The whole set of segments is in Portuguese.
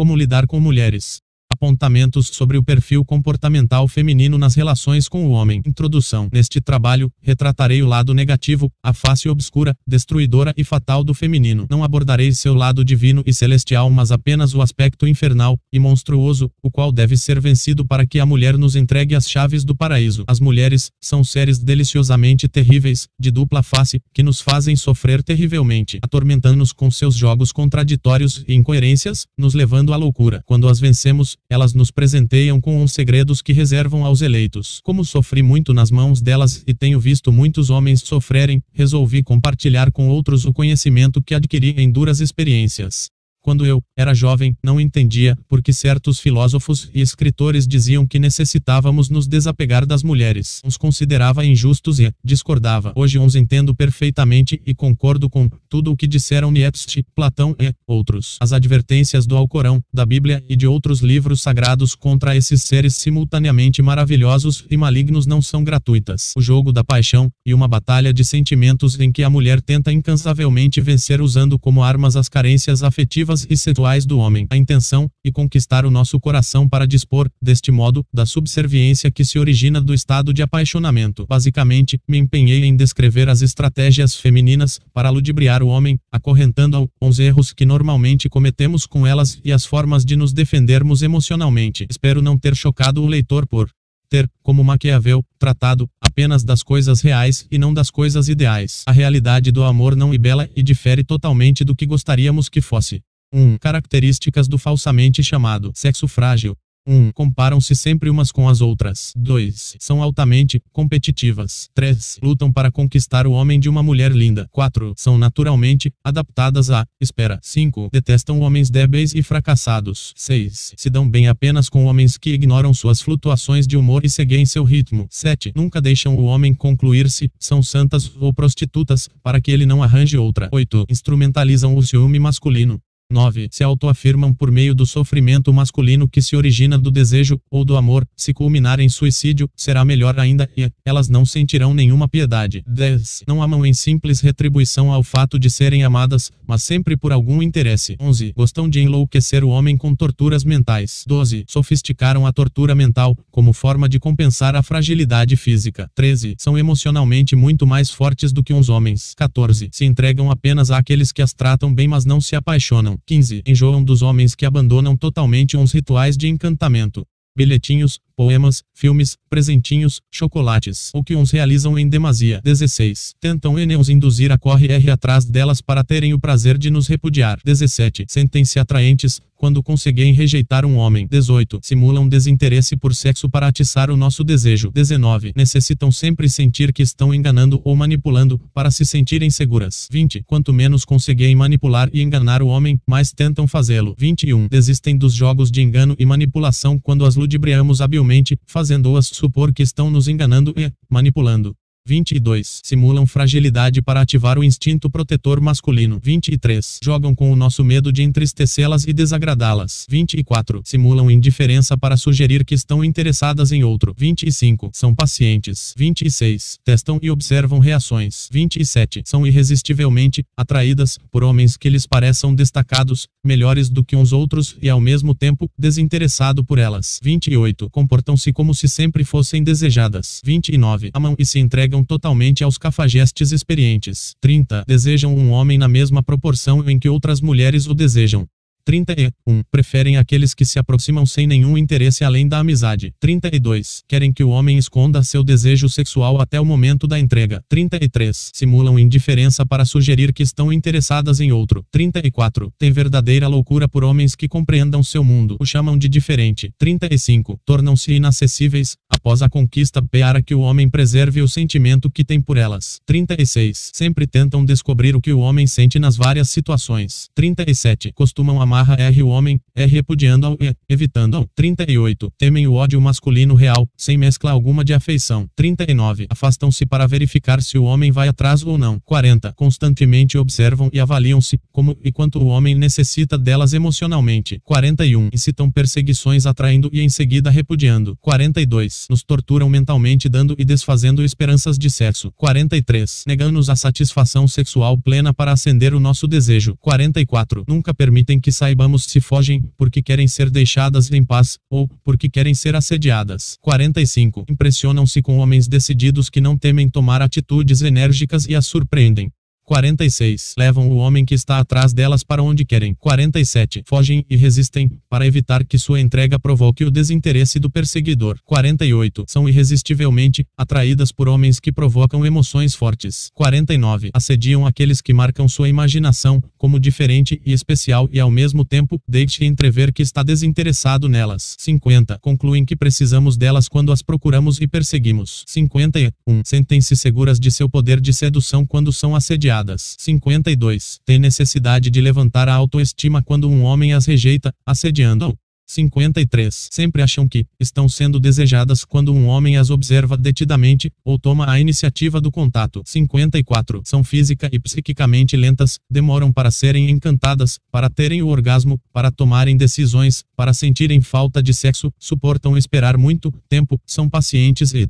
Como lidar com mulheres. Apontamentos sobre o perfil comportamental feminino nas relações com o homem. Introdução. Neste trabalho, retratarei o lado negativo, a face obscura, destruidora e fatal do feminino. Não abordarei seu lado divino e celestial, mas apenas o aspecto infernal e monstruoso, o qual deve ser vencido para que a mulher nos entregue as chaves do paraíso. As mulheres são seres deliciosamente terríveis, de dupla face, que nos fazem sofrer terrivelmente, atormentando-nos com seus jogos contraditórios e incoerências, nos levando à loucura. Quando as vencemos, elas nos presenteiam com uns segredos que reservam aos eleitos. Como sofri muito nas mãos delas e tenho visto muitos homens sofrerem, resolvi compartilhar com outros o conhecimento que adquiri em duras experiências. Quando eu era jovem, não entendia porque certos filósofos e escritores diziam que necessitávamos nos desapegar das mulheres. Uns considerava injustos e discordava. Hoje uns entendo perfeitamente e concordo com tudo o que disseram Nietzsche, Platão e outros. As advertências do Alcorão, da Bíblia e de outros livros sagrados contra esses seres simultaneamente maravilhosos e malignos não são gratuitas. O jogo da paixão e uma batalha de sentimentos em que a mulher tenta incansavelmente vencer usando como armas as carências afetivas afetivas e sexuais do homem, a intenção, e conquistar o nosso coração para dispor, deste modo, da subserviência que se origina do estado de apaixonamento. Basicamente, me empenhei em descrever as estratégias femininas para ludibriar o homem, acorrentando-o com os erros que normalmente cometemos com elas e as formas de nos defendermos emocionalmente. Espero não ter chocado o leitor por ter, como Maquiavel, tratado apenas das coisas reais e não das coisas ideais. A realidade do amor não bela e difere totalmente do que gostaríamos que fosse. 1. Características do falsamente chamado sexo frágil. 1. Comparam-se sempre umas com as outras. 2. São altamente competitivas. 3. Lutam para conquistar o homem de uma mulher linda. 4. São naturalmente adaptadas à espera. 5. Detestam homens débeis e fracassados. 6. Se dão bem apenas com homens que ignoram suas flutuações de humor e seguem seu ritmo. 7. Nunca deixam o homem concluir-se, são santas ou prostitutas, para que ele não arranje outra. 8. Instrumentalizam o ciúme masculino. 9. Se autoafirmam por meio do sofrimento masculino que se origina do desejo ou do amor, se culminar em suicídio, será melhor ainda e elas não sentirão nenhuma piedade. 10. Não amam em simples retribuição ao fato de serem amadas, mas sempre por algum interesse. 11. Gostam de enlouquecer o homem com torturas mentais. 12. Sofisticaram a tortura mental como forma de compensar a fragilidade física. 13. São emocionalmente muito mais fortes do que uns homens. 14. Se entregam apenas àqueles que as tratam bem, mas não se apaixonam. 15. Enjoam dos homens que abandonam totalmente uns rituais de encantamento. Bilhetinhos, poemas, filmes, presentinhos, chocolates, ou que uns realizam em demasia. 16. Tentam e nos induzir a corre R atrás delas para terem o prazer de nos repudiar. 17. Sentem-se atraentes, quando conseguem rejeitar um homem. 18. Simulam desinteresse por sexo para atiçar o nosso desejo. 19. Necessitam sempre sentir que estão enganando ou manipulando, para se sentirem seguras. 20. Quanto menos conseguem manipular e enganar o homem, mais tentam fazê-lo. 21. Desistem dos jogos de engano e manipulação quando as ludibriamos habilmente, fazendo-as supor que estão nos enganando e manipulando. 22. Simulam fragilidade para ativar o instinto protetor masculino. 23. Jogam com o nosso medo de entristecê-las e desagradá-las. 24. Simulam indiferença para sugerir que estão interessadas em outro. 25. São pacientes. 26. Testam e observam reações. 27. São irresistivelmente atraídas por homens que lhes pareçam destacados, melhores do que uns outros e ao mesmo tempo desinteressado por elas. 28. Comportam-se como se sempre fossem desejadas. 29. Amam e se entregam entregam totalmente aos cafajestes experientes. 30. Desejam um homem na mesma proporção em que outras mulheres o desejam. 31. Preferem aqueles que se aproximam sem nenhum interesse além da amizade. 32. Querem que o homem esconda seu desejo sexual até o momento da entrega. 33. Simulam indiferença para sugerir que estão interessadas em outro. 34. Tem verdadeira loucura por homens que compreendam seu mundo. O chamam de diferente. 35. Tornam-se inacessíveis, após a conquista para que o homem preserve o sentimento que tem por elas. 36. Sempre tentam descobrir o que o homem sente nas várias situações. 37. Costumam amarra R o homem, é repudiando-ao e evitando-ao. 38. Temem o ódio masculino real, sem mescla alguma de afeição. 39. Afastam-se para verificar se o homem vai atrás ou não. 40. Constantemente observam e avaliam-se, como e quanto o homem necessita delas emocionalmente. 41. Incitam perseguições atraindo e em seguida repudiando. 42 nos torturam mentalmente dando e desfazendo esperanças de sexo. 43. Negando-nos a satisfação sexual plena para acender o nosso desejo. 44. Nunca permitem que saibamos se fogem porque querem ser deixadas em paz ou porque querem ser assediadas. 45. Impressionam-se com homens decididos que não temem tomar atitudes enérgicas e as surpreendem. 46. Levam o homem que está atrás delas para onde querem. 47. Fogem e resistem, para evitar que sua entrega provoque o desinteresse do perseguidor. 48. São irresistivelmente atraídas por homens que provocam emoções fortes. 49. Assediam aqueles que marcam sua imaginação como diferente e especial e ao mesmo tempo deixe entrever que está desinteressado nelas. 50. Concluem que precisamos delas quando as procuramos e perseguimos. 51. Sentem-se seguras de seu poder de sedução quando são assediadas 52. Tem necessidade de levantar a autoestima quando um homem as rejeita, assediando-o. 53. Sempre acham que estão sendo desejadas quando um homem as observa detidamente ou toma a iniciativa do contato. 54. São física e psiquicamente lentas, demoram para serem encantadas, para terem o orgasmo, para tomarem decisões, para sentirem falta de sexo, suportam esperar muito tempo, são pacientes e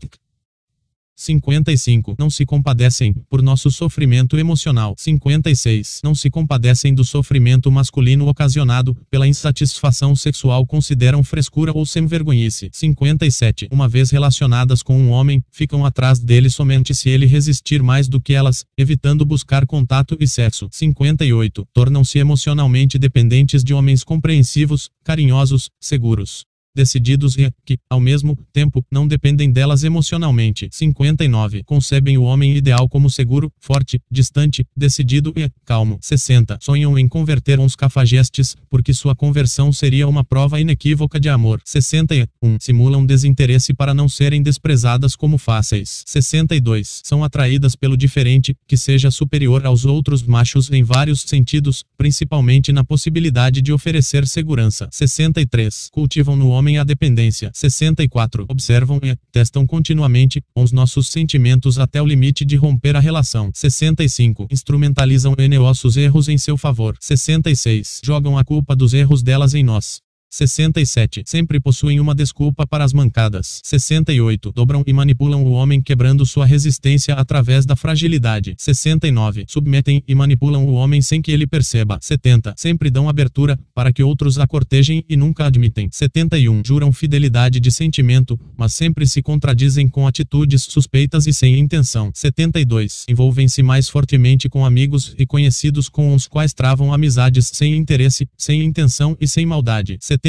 55. Não se compadecem por nosso sofrimento emocional. 56. Não se compadecem do sofrimento masculino ocasionado pela insatisfação sexual, consideram frescura ou sem-vergonhice. 57. Uma vez relacionadas com um homem, ficam atrás dele somente se ele resistir mais do que elas, evitando buscar contato e sexo. 58. Tornam-se emocionalmente dependentes de homens compreensivos, carinhosos, seguros decididos e, que, ao mesmo tempo, não dependem delas emocionalmente. 59. Concebem o homem ideal como seguro, forte, distante, decidido e calmo. 60. Sonham em converter uns cafajestes, porque sua conversão seria uma prova inequívoca de amor. 61. Simulam desinteresse para não serem desprezadas como fáceis. 62. São atraídas pelo diferente, que seja superior aos outros machos em vários sentidos, principalmente na possibilidade de oferecer segurança. 63. Cultivam no homem homem a dependência. 64. Observam e testam continuamente os nossos sentimentos até o limite de romper a relação. 65. Instrumentalizam nossos erros em seu favor. 66. Jogam a culpa dos erros delas em nós. 67. Sempre possuem uma desculpa para as mancadas. 68. Dobram e manipulam o homem quebrando sua resistência através da fragilidade. 69. Submetem e manipulam o homem sem que ele perceba. 70. Sempre dão abertura para que outros a cortejem e nunca admitem. 71. Juram fidelidade de sentimento, mas sempre se contradizem com atitudes suspeitas e sem intenção. 72. Envolvem-se mais fortemente com amigos e conhecidos com os quais travam amizades sem interesse, sem intenção e sem maldade. 73.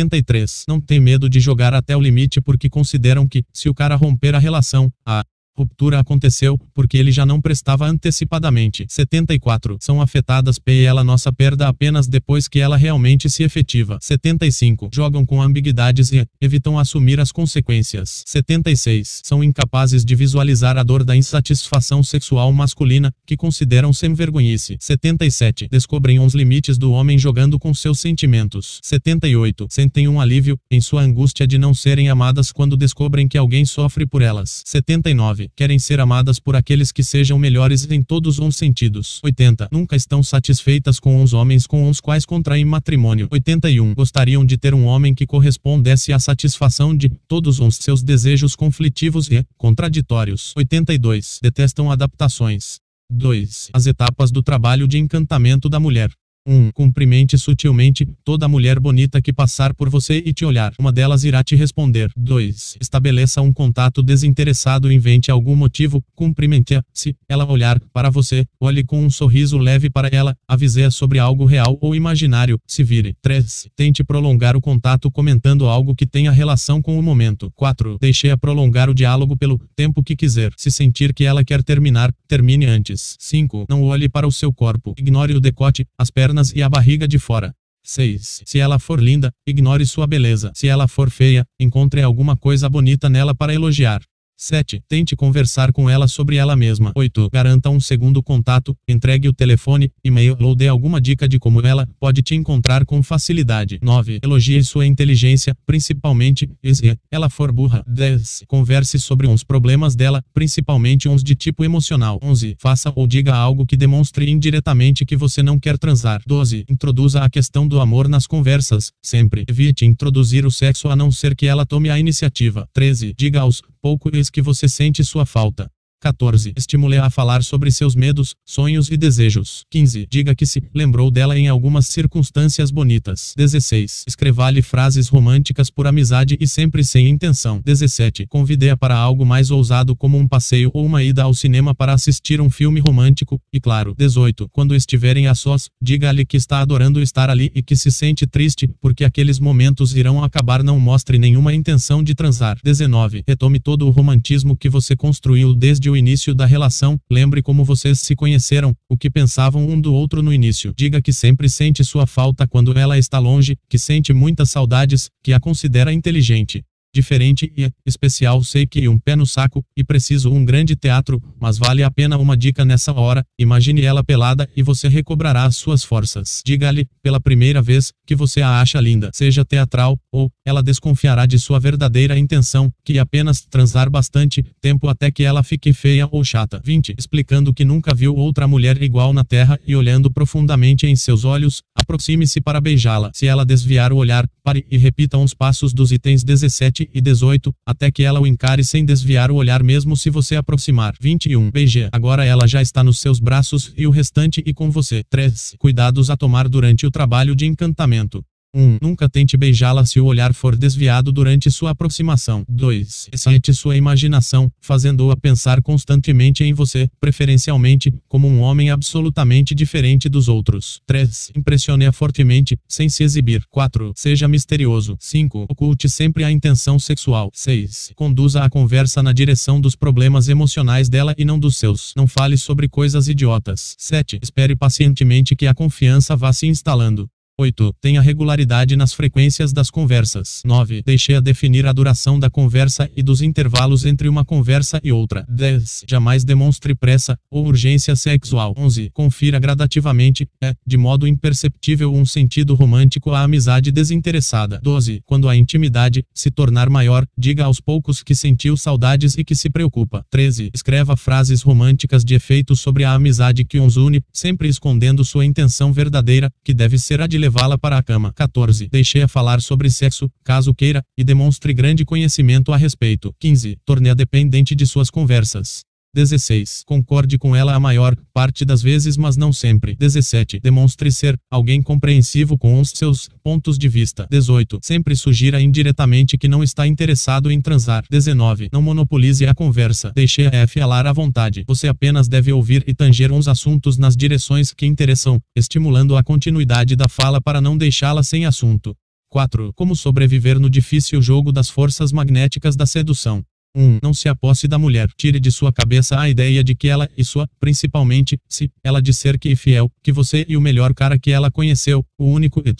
Não tem medo de jogar até o limite porque consideram que, se o cara romper a relação, a ruptura aconteceu porque ele já não prestava antecipadamente. 74. São afetadas pela nossa perda apenas depois que ela realmente se efetiva. 75. Jogam com ambiguidades e evitam assumir as consequências. 76. São incapazes de visualizar a dor da insatisfação sexual masculina, que consideram sem vergonhice. 77. Descobrem os limites do homem jogando com seus sentimentos. 78. Sentem um alívio em sua angústia de não serem amadas quando descobrem que alguém sofre por elas. 79 querem ser amadas por aqueles que sejam melhores em todos os sentidos. 80. Nunca estão satisfeitas com os homens com os quais contraem matrimônio. 81. Gostariam de ter um homem que correspondesse à satisfação de todos os seus desejos conflitivos e contraditórios. 82. Detestam adaptações. 2. As etapas do trabalho de encantamento da mulher. 1. Um, cumprimente sutilmente toda mulher bonita que passar por você e te olhar. Uma delas irá te responder. 2. Estabeleça um contato desinteressado. Invente algum motivo. Cumprimente-a. Se ela olhar para você, olhe com um sorriso leve para ela. Avise-a sobre algo real ou imaginário. Se vire. 3. Tente prolongar o contato comentando algo que tenha relação com o momento. 4. Deixe-a prolongar o diálogo pelo tempo que quiser. Se sentir que ela quer terminar, termine antes. 5. Não olhe para o seu corpo. Ignore o decote, as pernas pernas e a barriga de fora. 6. Se ela for linda, ignore sua beleza. Se ela for feia, encontre alguma coisa bonita nela para elogiar. 7. Tente conversar com ela sobre ela mesma. 8. Garanta um segundo contato, entregue o telefone, e-mail ou dê alguma dica de como ela pode te encontrar com facilidade. 9. Elogie sua inteligência, principalmente se ela for burra. 10. Converse sobre uns problemas dela, principalmente uns de tipo emocional. 11. Faça ou diga algo que demonstre indiretamente que você não quer transar. 12. Introduza a questão do amor nas conversas, sempre. Evite introduzir o sexo a não ser que ela tome a iniciativa. 13. Diga aos poucos que você sente sua falta. 14. Estimule a falar sobre seus medos, sonhos e desejos. 15. Diga que se lembrou dela em algumas circunstâncias bonitas. 16. Escreva-lhe frases românticas por amizade e sempre sem intenção. 17. Convide-a para algo mais ousado como um passeio ou uma ida ao cinema para assistir um filme romântico. E claro. 18. Quando estiverem a sós, diga-lhe que está adorando estar ali e que se sente triste porque aqueles momentos irão acabar. Não mostre nenhuma intenção de transar. 19. Retome todo o romantismo que você construiu desde o início da relação, lembre como vocês se conheceram, o que pensavam um do outro no início. Diga que sempre sente sua falta quando ela está longe, que sente muitas saudades, que a considera inteligente diferente e especial. Sei que um pé no saco e preciso um grande teatro, mas vale a pena uma dica nessa hora. Imagine ela pelada e você recobrará as suas forças. Diga-lhe, pela primeira vez, que você a acha linda, seja teatral, ou ela desconfiará de sua verdadeira intenção, que é apenas transar bastante tempo até que ela fique feia ou chata. 20. Explicando que nunca viu outra mulher igual na terra e olhando profundamente em seus olhos, aproxime-se para beijá-la. Se ela desviar o olhar, pare e repita uns passos dos itens 17 17 e 18, até que ela o encare sem desviar o olhar mesmo se você aproximar. 21. Beije. Agora ela já está nos seus braços e o restante e com você. 3. Cuidados a tomar durante o trabalho de encantamento. 1. Nunca tente beijá-la se o olhar for desviado durante sua aproximação. 2. Excite sua imaginação, fazendo-a pensar constantemente em você, preferencialmente, como um homem absolutamente diferente dos outros. 3. Impressione-a fortemente, sem se exibir. 4. Seja misterioso. 5. Oculte sempre a intenção sexual. 6. Conduza a conversa na direção dos problemas emocionais dela e não dos seus. Não fale sobre coisas idiotas. 7. Espere pacientemente que a confiança vá se instalando. 8. Tenha regularidade nas frequências das conversas. 9. Deixe-a definir a duração da conversa e dos intervalos entre uma conversa e outra. 10. Jamais demonstre pressa ou urgência sexual. 11. Confira gradativamente, é, de modo imperceptível, um sentido romântico à amizade desinteressada. 12. Quando a intimidade se tornar maior, diga aos poucos que sentiu saudades e que se preocupa. 13. Escreva frases românticas de efeito sobre a amizade que os une, sempre escondendo sua intenção verdadeira, que deve ser a de levá-la para a cama. 14. Deixe-a falar sobre sexo, caso queira, e demonstre grande conhecimento a respeito. 15. Torne-a dependente de suas conversas. 16. Concorde com ela a maior parte das vezes, mas não sempre. 17. Demonstre ser alguém compreensivo com os seus pontos de vista. 18. Sempre sugira indiretamente que não está interessado em transar. 19. Não monopolize a conversa. Deixe a falar à vontade. Você apenas deve ouvir e tanger uns assuntos nas direções que interessam, estimulando a continuidade da fala para não deixá-la sem assunto. 4. Como sobreviver no difícil jogo das forças magnéticas da sedução. 1. Não se aposse da mulher. Tire de sua cabeça a ideia de que ela e sua, principalmente, se ela disser que é fiel, que você e o melhor cara que ela conheceu, o único e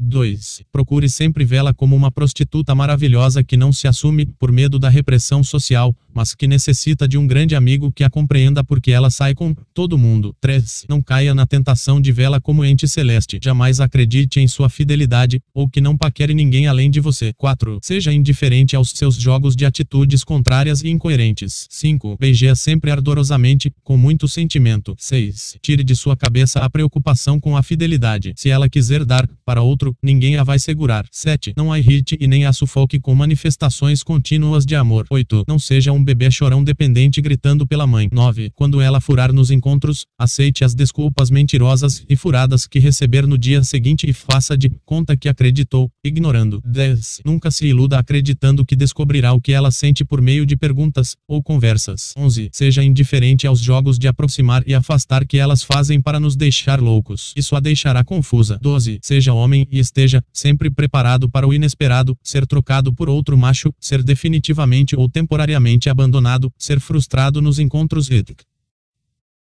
2. Procure sempre vê-la como uma prostituta maravilhosa que não se assume por medo da repressão social, mas que necessita de um grande amigo que a compreenda porque ela sai com todo mundo. 3. Não caia na tentação de vê-la como ente celeste. Jamais acredite em sua fidelidade, ou que não paquere ninguém além de você. 4. Seja indiferente aos seus jogos de atitudes contrárias e incoerentes. 5. Beije-a sempre ardorosamente, com muito sentimento. 6. Tire de sua cabeça a preocupação com a fidelidade. Se ela quiser dar, para outro ninguém a vai segurar. 7. Não a irrite e nem a sufoque com manifestações contínuas de amor. 8. Não seja um bebê chorão dependente gritando pela mãe. 9. Quando ela furar nos encontros, aceite as desculpas mentirosas e furadas que receber no dia seguinte e faça de conta que acreditou, ignorando. 10. Nunca se iluda acreditando que descobrirá o que ela sente por meio de perguntas ou conversas. 11. Seja indiferente aos jogos de aproximar e afastar que elas fazem para nos deixar loucos. Isso a deixará confusa. 12. Seja homem e esteja sempre preparado para o inesperado, ser trocado por outro macho, ser definitivamente ou temporariamente abandonado, ser frustrado nos encontros éticos.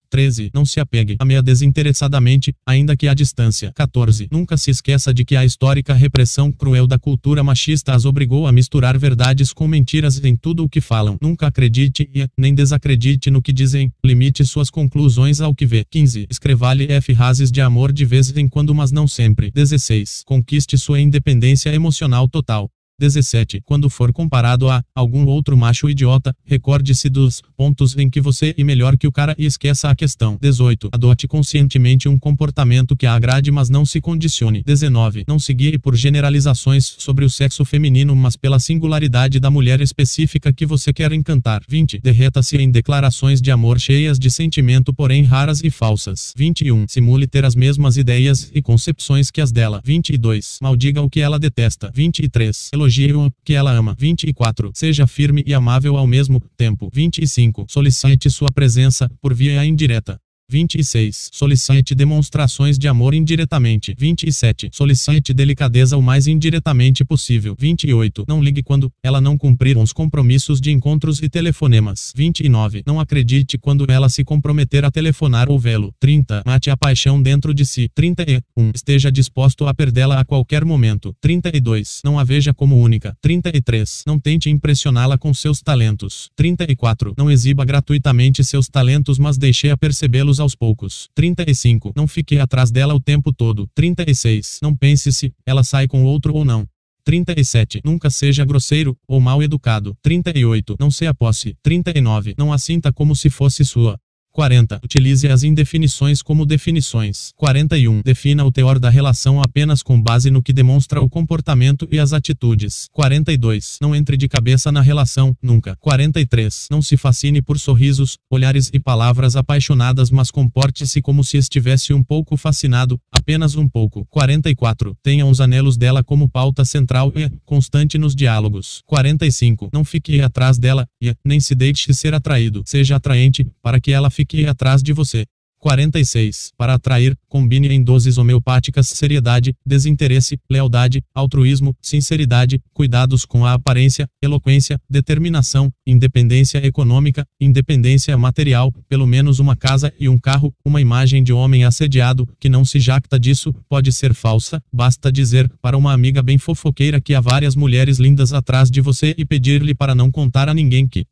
13. Não se apegue a meia desinteressadamente, ainda que à distância. 14. Nunca se esqueça de que a histórica repressão cruel da cultura machista as obrigou a misturar verdades com mentiras em tudo o que falam. Nunca acredite e nem desacredite no que dizem. Limite suas conclusões ao que vê. 15. Escreva-lhe F frases de amor de vez em quando, mas não sempre. 16. Conquiste sua independência emocional total. 17. Quando for comparado a algum outro macho idiota, recorde-se dos pontos em que você é melhor que o cara e esqueça a questão. 18. Adote conscientemente um comportamento que a agrade mas não se condicione. 19. Não se guie por generalizações sobre o sexo feminino mas pela singularidade da mulher específica que você quer encantar. 20. Derreta-se em declarações de amor cheias de sentimento porém raras e falsas. 21. Simule ter as mesmas ideias e concepções que as dela. 22. Maldiga o que ela detesta. 23. Elogie o que ela ama. 24. Seja firme e amável ao mesmo tempo. 25. Solicite sua presença por via indireta. 26. Solicite demonstrações de amor indiretamente. 27. Solicite delicadeza o mais indiretamente possível. 28. Não ligue quando ela não cumprir os compromissos de encontros e telefonemas. 29. Não acredite quando ela se comprometer a telefonar ou vê-lo. 30. Mate a paixão dentro de si. 31. Esteja disposto a perdê-la a qualquer momento. 32. Não a veja como única. 33. Não tente impressioná-la com seus talentos. 34. Não exiba gratuitamente seus talentos mas deixe-a percebê-los aos poucos. 35. Não fique atrás dela o tempo todo. 36. Não pense se ela sai com outro ou não. 37. Nunca seja grosseiro ou mal educado. 38. Não se aposse. 39. Não a sinta como se fosse sua. 40. Utilize as indefinições como definições. 41. Defina o teor da relação apenas com base no que demonstra o comportamento e as atitudes. 42. Não entre de cabeça na relação, nunca. 43. Não se fascine por sorrisos, olhares e palavras apaixonadas, mas comporte-se como se estivesse um pouco fascinado, apenas um pouco. 44. Tenha os anelos dela como pauta central e constante nos diálogos. 45. Não fique atrás dela e nem se deixe ser atraído. Seja atraente para que ela fique atrás de você. 46. Para atrair, combine em doses homeopáticas seriedade, desinteresse, lealdade, altruísmo, sinceridade, cuidados com a aparência, eloquência, determinação, independência econômica, independência material, pelo menos uma casa e um carro, uma imagem de homem assediado, que não se jacta disso, pode ser falsa, basta dizer para uma amiga bem fofoqueira que há várias mulheres lindas atrás de você e pedir-lhe para não contar a ninguém que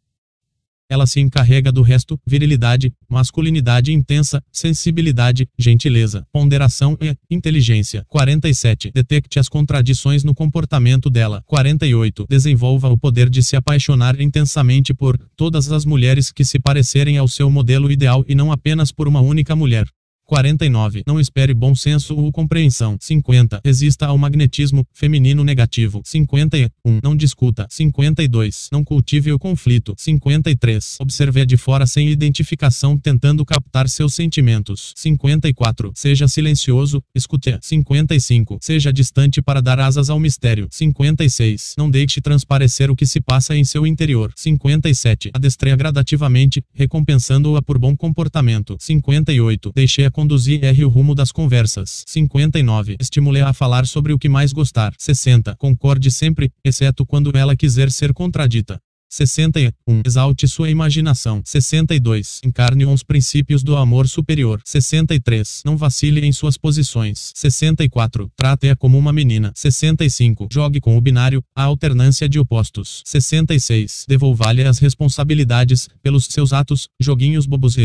ela se encarrega do resto, virilidade, masculinidade intensa, sensibilidade, gentileza, ponderação e inteligência. 47. Detecte as contradições no comportamento dela. 48. Desenvolva o poder de se apaixonar intensamente por todas as mulheres que se parecerem ao seu modelo ideal e não apenas por uma única mulher. 49. Não espere bom senso ou compreensão. 50. Resista ao magnetismo feminino negativo. 51. Não discuta. 52. Não cultive o conflito. 53. Observe de fora sem identificação tentando captar seus sentimentos. 54. Seja silencioso, escute. 55. Seja distante para dar asas ao mistério. 56. Não deixe transparecer o que se passa em seu interior. 57. Adestreia gradativamente, recompensando-a por bom comportamento. 58. Deixe-a conduzir R o rumo das conversas. 59. Estimule a falar sobre o que mais gostar. 60. Concorde sempre, exceto quando ela quiser ser contradita. 61. Exalte sua imaginação. 62. Encarne os princípios do amor superior. 63. Não vacile em suas posições. 64. Trate-a como uma menina. 65. Jogue com o binário, a alternância de opostos. 66. Devolva-lhe as responsabilidades pelos seus atos, joguinhos bobos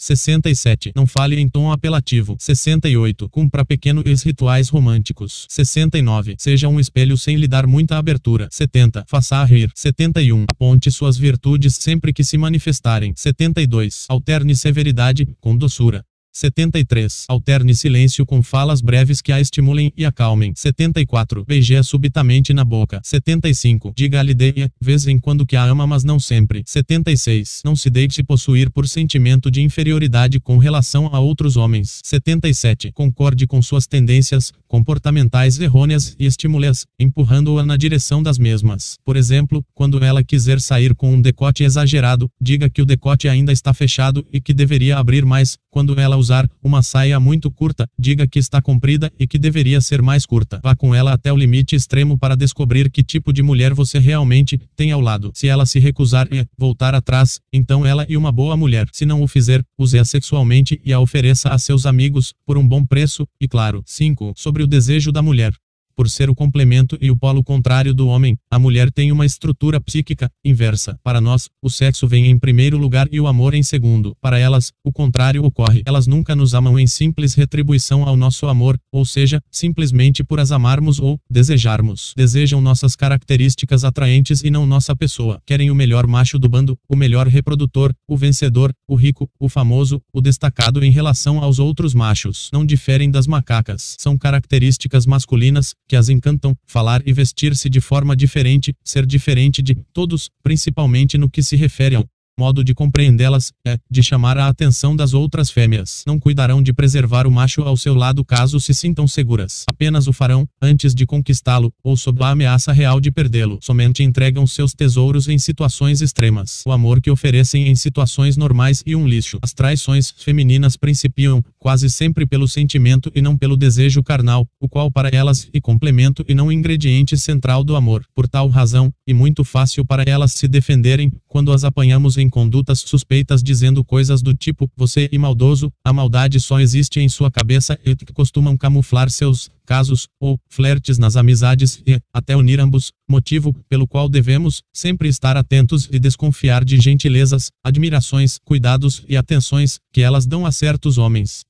67. Não fale em tom apelativo. 68. Cumpra pequenos rituais românticos. 69. Seja um espelho sem lhe dar muita abertura. 70. Faça rir. 71. Aponte suas virtudes sempre que se manifestarem. 72. Alterne severidade com doçura. 73. Alterne silêncio com falas breves que a estimulem e acalmem. 74. Beije-a subitamente na boca. 75. Diga-lhe de vez em quando que a ama mas não sempre. 76. Não se deixe possuir por sentimento de inferioridade com relação a outros homens. 77. Concorde com suas tendências comportamentais errôneas e estimule-as, empurrando-a na direção das mesmas. Por exemplo, quando ela quiser sair com um decote exagerado, diga que o decote ainda está fechado e que deveria abrir mais. Quando ela usar uma saia muito curta, diga que está comprida e que deveria ser mais curta. Vá com ela até o limite extremo para descobrir que tipo de mulher você realmente tem ao lado. Se ela se recusar e voltar atrás, então ela é uma boa mulher. Se não o fizer, use-a sexualmente e a ofereça a seus amigos por um bom preço. E claro, 5. Sobre o desejo da mulher. Por ser o complemento e o polo contrário do homem, a mulher tem uma estrutura psíquica inversa. Para nós, o sexo vem em primeiro lugar e o amor em segundo. Para elas, o contrário ocorre. Elas nunca nos amam em simples retribuição ao nosso amor, ou seja, simplesmente por as amarmos ou desejarmos. Desejam nossas características atraentes e não nossa pessoa. Querem o melhor macho do bando, o melhor reprodutor, o vencedor, o rico, o famoso, o destacado em relação aos outros machos. Não diferem das macacas. São características masculinas que as encantam, falar e vestir-se de forma diferente, ser diferente de todos, principalmente no que se refere ao modo de compreendê-las é de chamar a atenção das outras fêmeas. Não cuidarão de preservar o macho ao seu lado caso se sintam seguras. Apenas o farão antes de conquistá-lo ou sob a ameaça real de perdê-lo. Somente entregam seus tesouros em situações extremas. O amor que oferecem em situações normais e um lixo. As traições femininas principiam quase sempre pelo sentimento e não pelo desejo carnal, o qual para elas é complemento e não ingrediente central do amor. Por tal razão, e muito fácil para elas se defenderem quando as apanhamos em condutas suspeitas dizendo coisas do tipo, você é maldoso, a maldade só existe em sua cabeça e que costumam camuflar seus casos ou flertes nas amizades e até unir ambos, motivo pelo qual devemos sempre estar atentos e desconfiar de gentilezas, admirações, cuidados e atenções que elas dão a certos homens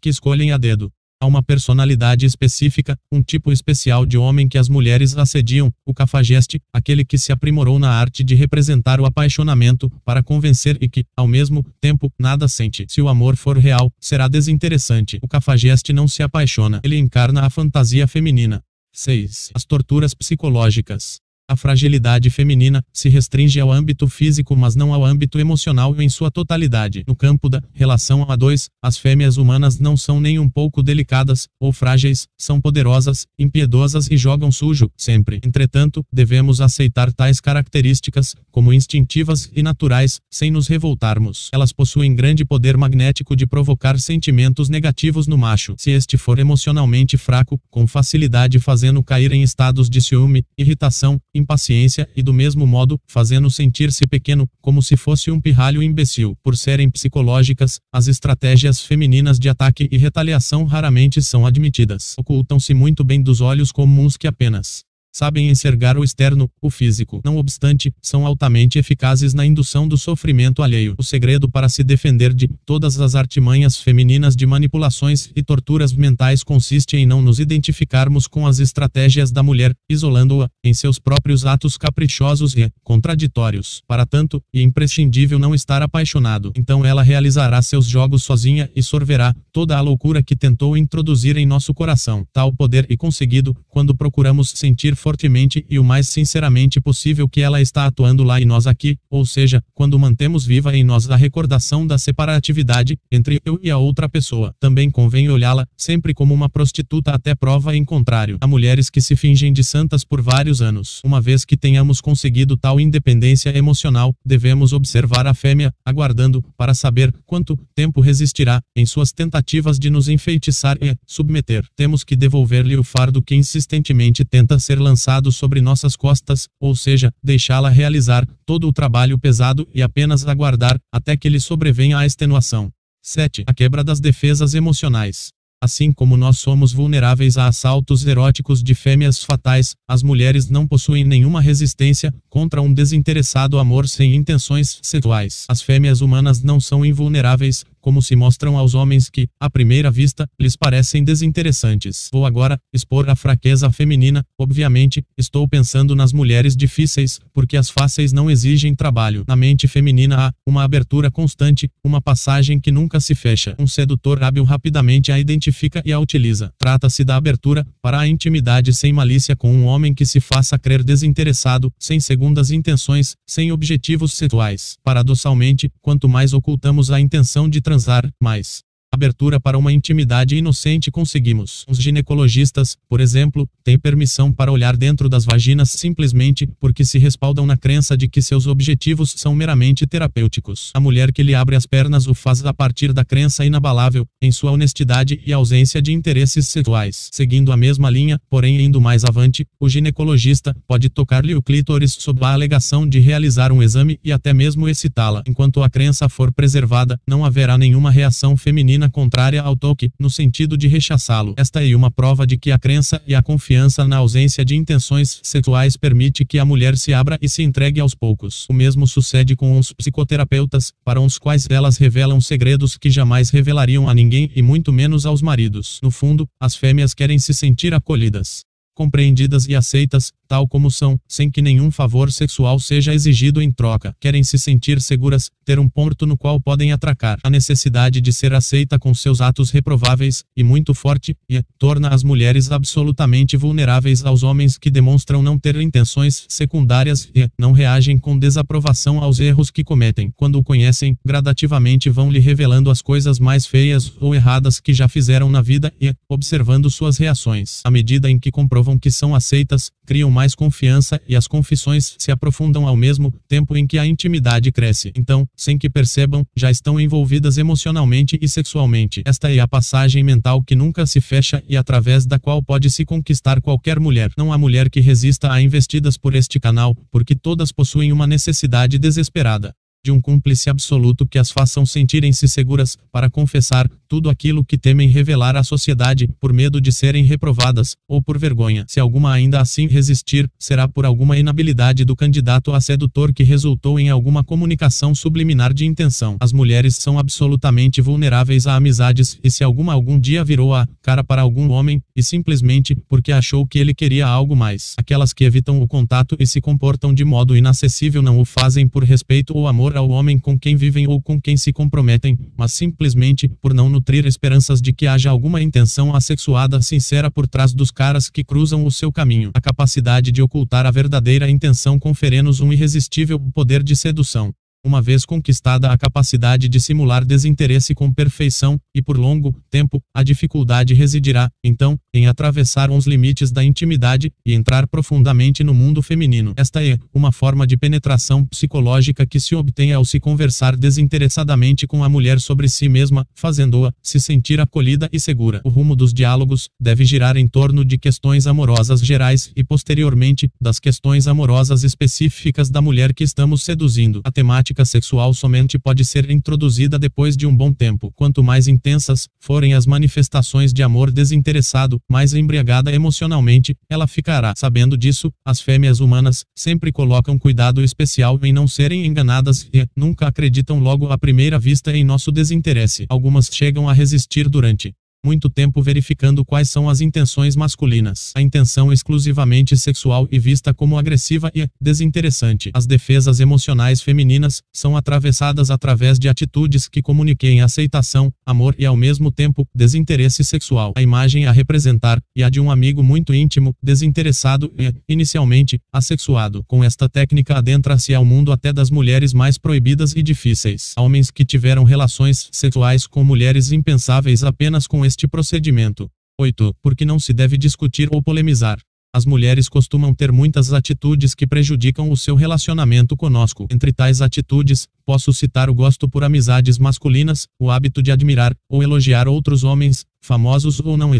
que escolhem a dedo a uma personalidade específica, um tipo especial de homem que as mulheres assediam, o cafajeste, aquele que se aprimorou na arte de representar o apaixonamento, para convencer e que, ao mesmo tempo, nada sente. Se o amor for real, será desinteressante. O cafajeste não se apaixona, ele encarna a fantasia feminina. 6. As torturas psicológicas. A fragilidade feminina se restringe ao âmbito físico, mas não ao âmbito emocional em sua totalidade. No campo da relação a dois, as fêmeas humanas não são nem um pouco delicadas ou frágeis, são poderosas, impiedosas e jogam sujo, sempre. Entretanto, devemos aceitar tais características como instintivas e naturais, sem nos revoltarmos. Elas possuem grande poder magnético de provocar sentimentos negativos no macho. Se este for emocionalmente fraco, com facilidade fazendo cair em estados de ciúme, irritação, impaciência e do mesmo modo, fazendo sentir-se pequeno, como se fosse um pirralho imbecil. Por serem psicológicas, as estratégias femininas de ataque e retaliação raramente são admitidas. Ocultam-se muito bem dos olhos comuns que apenas sabem enxergar o externo, o físico. Não obstante, são altamente eficazes na indução do sofrimento alheio. O segredo para se defender de todas as artimanhas femininas de manipulações e torturas mentais consiste em não nos identificarmos com as estratégias da mulher, isolando-a em seus próprios atos caprichosos e contraditórios. Para tanto, é imprescindível não estar apaixonado. Então ela realizará seus jogos sozinha e sorverá toda a loucura que tentou introduzir em nosso coração. Tal poder é conseguido quando procuramos sentir fortemente e o mais sinceramente possível que ela está atuando lá e nós aqui, ou seja, quando mantemos viva em nós a recordação da separatividade entre eu e a outra pessoa. Também convém olhá-la sempre como uma prostituta até prova em contrário. Há mulheres que se fingem de santas por vários anos. Uma vez que tenhamos conseguido tal independência emocional, devemos observar a fêmea, aguardando para saber quanto tempo resistirá em suas tentativas de nos enfeitiçar e submeter. Temos que devolver-lhe o fardo que insistentemente tenta ser lançado lançado sobre nossas costas, ou seja, deixá-la realizar todo o trabalho pesado e apenas aguardar até que lhe sobrevenha a extenuação. 7. A quebra das defesas emocionais. Assim como nós somos vulneráveis a assaltos eróticos de fêmeas fatais, as mulheres não possuem nenhuma resistência contra um desinteressado amor sem intenções sexuais. As fêmeas humanas não são invulneráveis, como se mostram aos homens que, à primeira vista, lhes parecem desinteressantes. Vou agora expor a fraqueza feminina. Obviamente, estou pensando nas mulheres difíceis, porque as fáceis não exigem trabalho. Na mente feminina há uma abertura constante, uma passagem que nunca se fecha. Um sedutor hábil rapidamente a identifica e a utiliza. Trata-se da abertura para a intimidade sem malícia com um homem que se faça crer desinteressado, sem segundas intenções, sem objetivos sexuais. Paradoxalmente, quanto mais ocultamos a intenção de transar, mais abertura para uma intimidade inocente conseguimos. Os ginecologistas, por exemplo, têm permissão para olhar dentro das vaginas simplesmente porque se respaldam na crença de que seus objetivos são meramente terapêuticos. A mulher que lhe abre as pernas o faz a partir da crença inabalável em sua honestidade e ausência de interesses sexuais. Seguindo a mesma linha, porém indo mais avante, o ginecologista pode tocar-lhe o clítoris sob a alegação de realizar um exame e até mesmo excitá-la. Enquanto a crença for preservada, não haverá nenhuma reação feminina doutrina contrária ao toque, no sentido de rechaçá-lo. Esta é uma prova de que a crença e a confiança na ausência de intenções sexuais permite que a mulher se abra e se entregue aos poucos. O mesmo sucede com os psicoterapeutas, para os quais elas revelam segredos que jamais revelariam a ninguém e muito menos aos maridos. No fundo, as fêmeas querem se sentir acolhidas compreendidas e aceitas, tal como são, sem que nenhum favor sexual seja exigido em troca. Querem se sentir seguras, ter um ponto no qual podem atracar. A necessidade de ser aceita com seus atos reprováveis, e muito forte, e torna as mulheres absolutamente vulneráveis aos homens que demonstram não ter intenções secundárias e não reagem com desaprovação aos erros que cometem. Quando o conhecem, gradativamente vão lhe revelando as coisas mais feias ou erradas que já fizeram na vida e, observando suas reações, à medida em que comprovam que são aceitas, criam mais confiança e as confissões se aprofundam ao mesmo tempo em que a intimidade cresce. Então, sem que percebam, já estão envolvidas emocionalmente e sexualmente. Esta é a passagem mental que nunca se fecha e através da qual pode se conquistar qualquer mulher. Não há mulher que resista a investidas por este canal, porque todas possuem uma necessidade desesperada de um cúmplice absoluto que as façam sentirem-se seguras, para confessar tudo aquilo que temem revelar à sociedade, por medo de serem reprovadas, ou por vergonha. Se alguma ainda assim resistir, será por alguma inabilidade do candidato a sedutor que resultou em alguma comunicação subliminar de intenção. As mulheres são absolutamente vulneráveis a amizades, e se alguma algum dia virou a cara para algum homem, e simplesmente porque achou que ele queria algo mais. Aquelas que evitam o contato e se comportam de modo inacessível não o fazem por respeito ou amor amor ao homem com quem vivem ou com quem se comprometem, mas simplesmente por não nutrir esperanças de que haja alguma intenção assexuada sincera por trás dos caras que cruzam o seu caminho. A capacidade de ocultar a verdadeira intenção confere-nos um irresistível poder de sedução. Uma vez conquistada a capacidade de simular desinteresse com perfeição, e por longo tempo, a dificuldade residirá, então, em atravessar os limites da intimidade e entrar profundamente no mundo feminino. Esta é uma forma de penetração psicológica que se obtém ao se conversar desinteressadamente com a mulher sobre si mesma, fazendo-a se sentir acolhida e segura. O rumo dos diálogos deve girar em torno de questões amorosas gerais e, posteriormente, das questões amorosas específicas da mulher que estamos seduzindo. A temática prática sexual somente pode ser introduzida depois de um bom tempo. Quanto mais intensas forem as manifestações de amor desinteressado, mais embriagada emocionalmente ela ficará. Sabendo disso, as fêmeas humanas sempre colocam cuidado especial em não serem enganadas e nunca acreditam logo à primeira vista em nosso desinteresse. Algumas chegam a resistir durante muito tempo verificando quais são as intenções masculinas. A intenção exclusivamente sexual e vista como agressiva e desinteressante. As defesas emocionais femininas são atravessadas através de atitudes que comuniquem aceitação, amor e ao mesmo tempo desinteresse sexual. A imagem a representar e a de um amigo muito íntimo, desinteressado e inicialmente assexuado. Com esta técnica adentra-se ao mundo até das mulheres mais proibidas e difíceis. Homens que tiveram relações sexuais com mulheres impensáveis apenas com este procedimento. 8. Porque não se deve discutir ou polemizar. As mulheres costumam ter muitas atitudes que prejudicam o seu relacionamento conosco. Entre tais atitudes, posso citar o gosto por amizades masculinas, o hábito de admirar ou elogiar outros homens, famosos ou não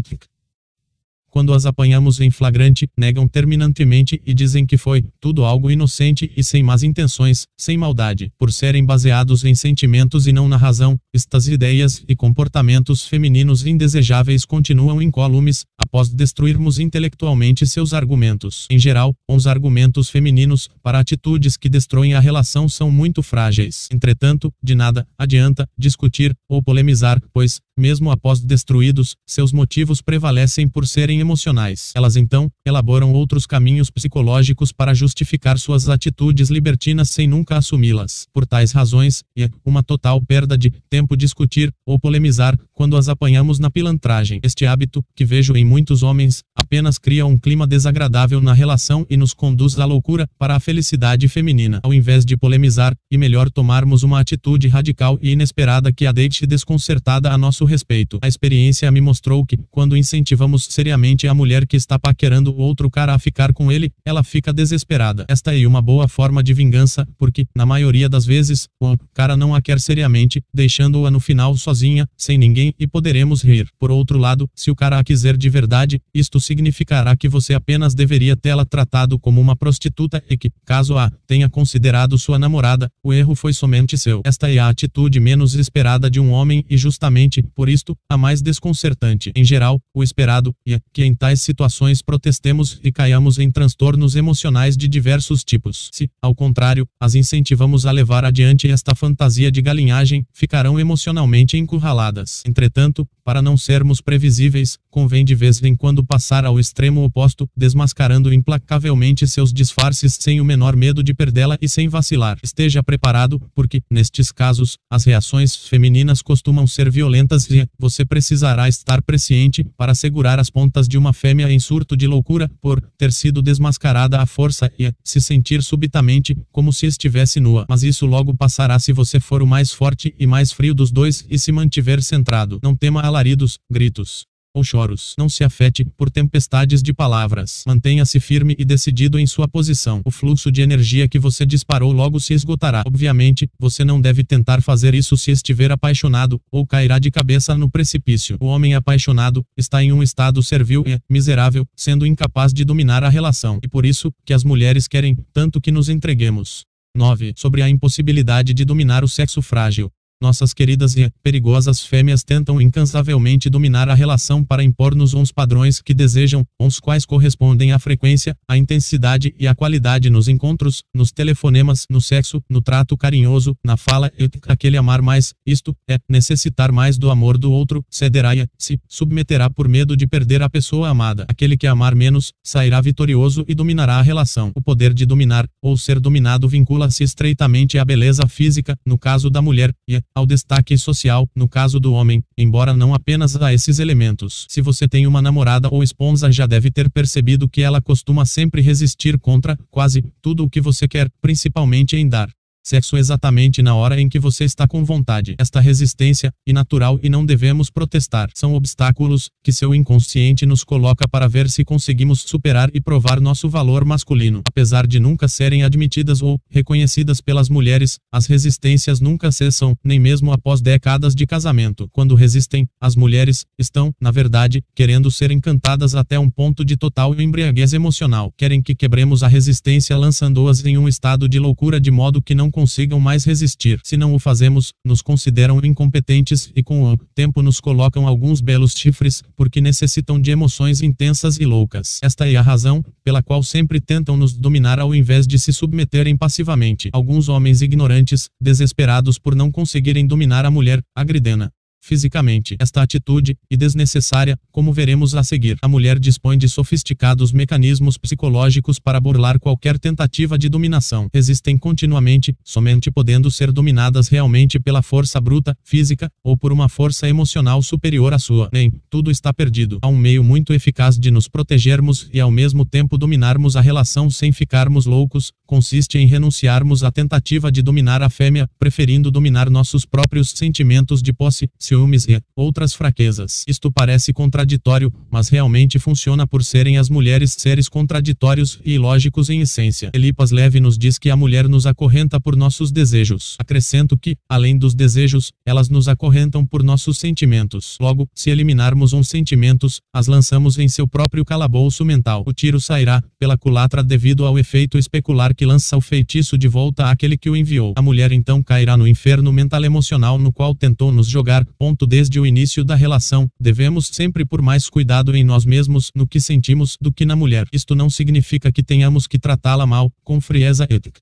quando as apanhamos em flagrante, negam terminantemente e dizem que foi tudo algo inocente e sem más intenções, sem maldade. Por serem baseados em sentimentos e não na razão, estas ideias e comportamentos femininos indesejáveis continuam incólumes, após destruirmos intelectualmente seus argumentos. Em geral, os argumentos femininos para atitudes que destroem a relação são muito frágeis. Entretanto, de nada adianta discutir ou polemizar, pois, mesmo após destruídos, seus motivos prevalecem por serem emocionais. Elas então elaboram outros caminhos psicológicos para justificar suas atitudes libertinas sem nunca assumi-las. Por tais razões, é uma total perda de tempo discutir ou polemizar quando as apanhamos na pilantragem. Este hábito, que vejo em muitos homens, apenas cria um clima desagradável na relação e nos conduz à loucura para a felicidade feminina. Ao invés de polemizar, e melhor tomarmos uma atitude radical e inesperada que a deixe desconcertada a nosso respeito. A experiência me mostrou que, quando incentivamos seriamente a mulher que está paquerando o outro cara a ficar com ele, ela fica desesperada. Esta é uma boa forma de vingança, porque, na maioria das vezes, o cara não a quer seriamente, deixando-a no final sozinha, sem ninguém, e poderemos rir. Por outro lado, se o cara a quiser de verdade, isto significará que você apenas deveria tê-la tratado como uma prostituta e que, caso a tenha considerado sua namorada, o erro foi somente seu. Esta é a atitude menos esperada de um homem e justamente, por isto, a mais desconcertante. Em geral, o esperado é que em tais situações protestemos e caiamos em transtornos emocionais de diversos tipos. Se, ao contrário, as incentivamos a levar adiante esta fantasia de galinhagem, ficarão emocionalmente encurraladas. Entretanto, para não sermos previsíveis, convém de vez em quando passar ao extremo oposto, desmascarando implacavelmente seus disfarces sem o menor medo de perdê-la e sem vacilar. Esteja preparado, porque, nestes casos, as reações femininas costumam ser violentas e você precisará estar presciente para segurar as pontas de uma fêmea em surto de loucura por ter sido desmascarada à força e se sentir subitamente como se estivesse nua. Mas isso logo passará se você for o mais forte e mais frio dos dois e se mantiver centrado. Não tema alaridos, gritos ou choros. Não se afete por tempestades de palavras. Mantenha-se firme e decidido em sua posição. O fluxo de energia que você disparou logo se esgotará. Obviamente, você não deve tentar fazer isso se estiver apaixonado, ou cairá de cabeça no precipício. O homem apaixonado está em um estado servil e miserável, sendo incapaz de dominar a relação. E por isso que as mulheres querem tanto que nos entreguemos. 9. Sobre a impossibilidade de dominar o sexo frágil. Nossas queridas e perigosas fêmeas tentam incansavelmente dominar a relação para impor-nos uns padrões que desejam, os quais correspondem à frequência, à intensidade e à qualidade nos encontros, nos telefonemas, no sexo, no trato carinhoso, na fala e aquele amar mais, isto é, necessitar mais do amor do outro, cederá e se submeterá por medo de perder a pessoa amada. Aquele que amar menos, sairá vitorioso e dominará a relação. O poder de dominar, ou ser dominado vincula-se estreitamente à beleza física, no caso da mulher, e ao destaque social, no caso do homem, embora não apenas a esses elementos. Se você tem uma namorada ou esposa, já deve ter percebido que ela costuma sempre resistir contra quase tudo o que você quer, principalmente em dar sexo exatamente na hora em que você está com vontade. Esta resistência, e natural e não devemos protestar, são obstáculos que seu inconsciente nos coloca para ver se conseguimos superar e provar nosso valor masculino. Apesar de nunca serem admitidas ou reconhecidas pelas mulheres, as resistências nunca cessam, nem mesmo após décadas de casamento. Quando resistem, as mulheres estão, na verdade, querendo ser encantadas até um ponto de total embriaguez emocional. Querem que quebremos a resistência lançando-as em um estado de loucura de modo que não consigam mais resistir. Se não o fazemos, nos consideram incompetentes e com o tempo nos colocam alguns belos chifres, porque necessitam de emoções intensas e loucas. Esta é a razão pela qual sempre tentam nos dominar ao invés de se submeterem passivamente. Alguns homens ignorantes, desesperados por não conseguirem dominar a mulher, agridena fisicamente. Esta atitude, e desnecessária, como veremos a seguir. A mulher dispõe de sofisticados mecanismos psicológicos para burlar qualquer tentativa de dominação. Existem continuamente, somente podendo ser dominadas realmente pela força bruta, física, ou por uma força emocional superior à sua. Nem, tudo está perdido. Há um meio muito eficaz de nos protegermos e ao mesmo tempo dominarmos a relação sem ficarmos loucos, consiste em renunciarmos à tentativa de dominar a fêmea, preferindo dominar nossos próprios sentimentos de posse, ciúmes e outras fraquezas. Isto parece contraditório, mas realmente funciona por serem as mulheres seres contraditórios e ilógicos em essência. Elipas Leve nos diz que a mulher nos acorrenta por nossos desejos. Acrescento que, além dos desejos, elas nos acorrentam por nossos sentimentos. Logo, se eliminarmos uns sentimentos, as lançamos em seu próprio calabouço mental. O tiro sairá pela culatra devido ao efeito especular que lança o feitiço de volta àquele que o enviou. A mulher então cairá no inferno mental emocional no qual tentou nos jogar, ponto desde o início da relação, devemos sempre por mais cuidado em nós mesmos, no que sentimos, do que na mulher. Isto não significa que tenhamos que tratá-la mal, com frieza ética.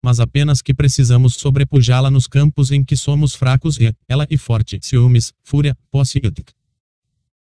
Mas apenas que precisamos sobrepujá-la nos campos em que somos fracos e, ela e forte, ciúmes, fúria, posse ética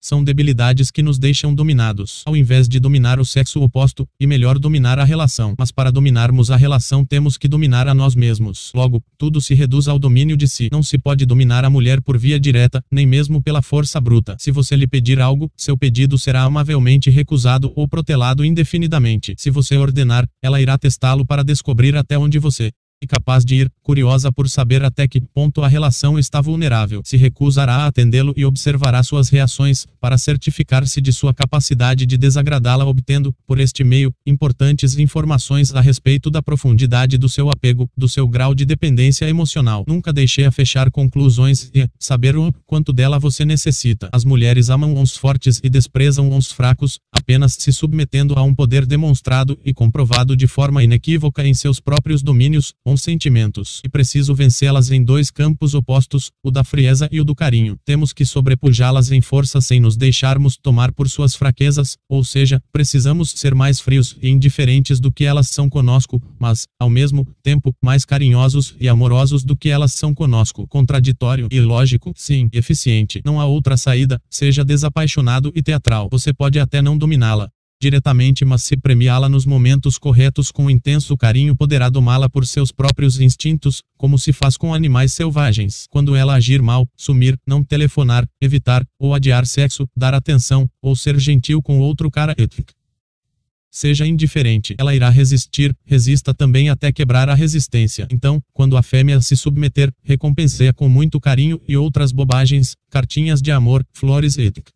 são debilidades que nos deixam dominados, ao invés de dominar o sexo oposto, e melhor dominar a relação. Mas para dominarmos a relação temos que dominar a nós mesmos. Logo, tudo se reduz ao domínio de si. Não se pode dominar a mulher por via direta, nem mesmo pela força bruta. Se você lhe pedir algo, seu pedido será amavelmente recusado ou protelado indefinidamente. Se você ordenar, ela irá testá-lo para descobrir até onde você e capaz de ir, curiosa por saber até que ponto a relação está vulnerável. Se recusará a atendê-lo e observará suas reações, para certificar-se de sua capacidade de desagradá-la, obtendo, por este meio, importantes informações a respeito da profundidade do seu apego, do seu grau de dependência emocional. Nunca deixei a fechar conclusões e saber o quanto dela você necessita. As mulheres amam os fortes e desprezam os fracos, apenas se submetendo a um poder demonstrado e comprovado de forma inequívoca em seus próprios domínios, os sentimentos. E preciso vencê-las em dois campos opostos, o da frieza e o do carinho. Temos que sobrepujá-las em força sem nos deixarmos tomar por suas fraquezas, ou seja, precisamos ser mais frios e indiferentes do que elas são conosco, mas, ao mesmo tempo, mais carinhosos e amorosos do que elas são conosco. Contraditório e lógico, sim, eficiente. Não há outra saída, seja desapaixonado e teatral. Você pode até não dominá-la, diretamente, mas se premiá-la nos momentos corretos com intenso carinho, poderá domá-la por seus próprios instintos, como se faz com animais selvagens. Quando ela agir mal, sumir, não telefonar, evitar ou adiar sexo, dar atenção ou ser gentil com outro cara ético. Seja indiferente, ela irá resistir, resista também até quebrar a resistência. Então, quando a fêmea se submeter, recompense-a com muito carinho e outras bobagens, cartinhas de amor, flores éticas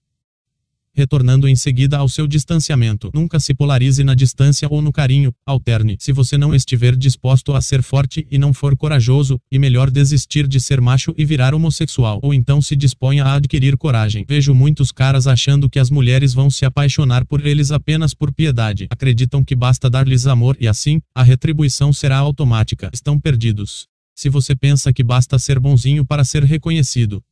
retornando em seguida ao seu distanciamento. Nunca se polarize na distância ou no carinho, alterne. Se você não estiver disposto a ser forte e não for corajoso, e melhor desistir de ser macho e virar homossexual, ou então se disponha a adquirir coragem. Vejo muitos caras achando que as mulheres vão se apaixonar por eles apenas por piedade. Acreditam que basta dar-lhes amor e assim, a retribuição será automática. Estão perdidos. Se você pensa que basta ser bonzinho para ser reconhecido,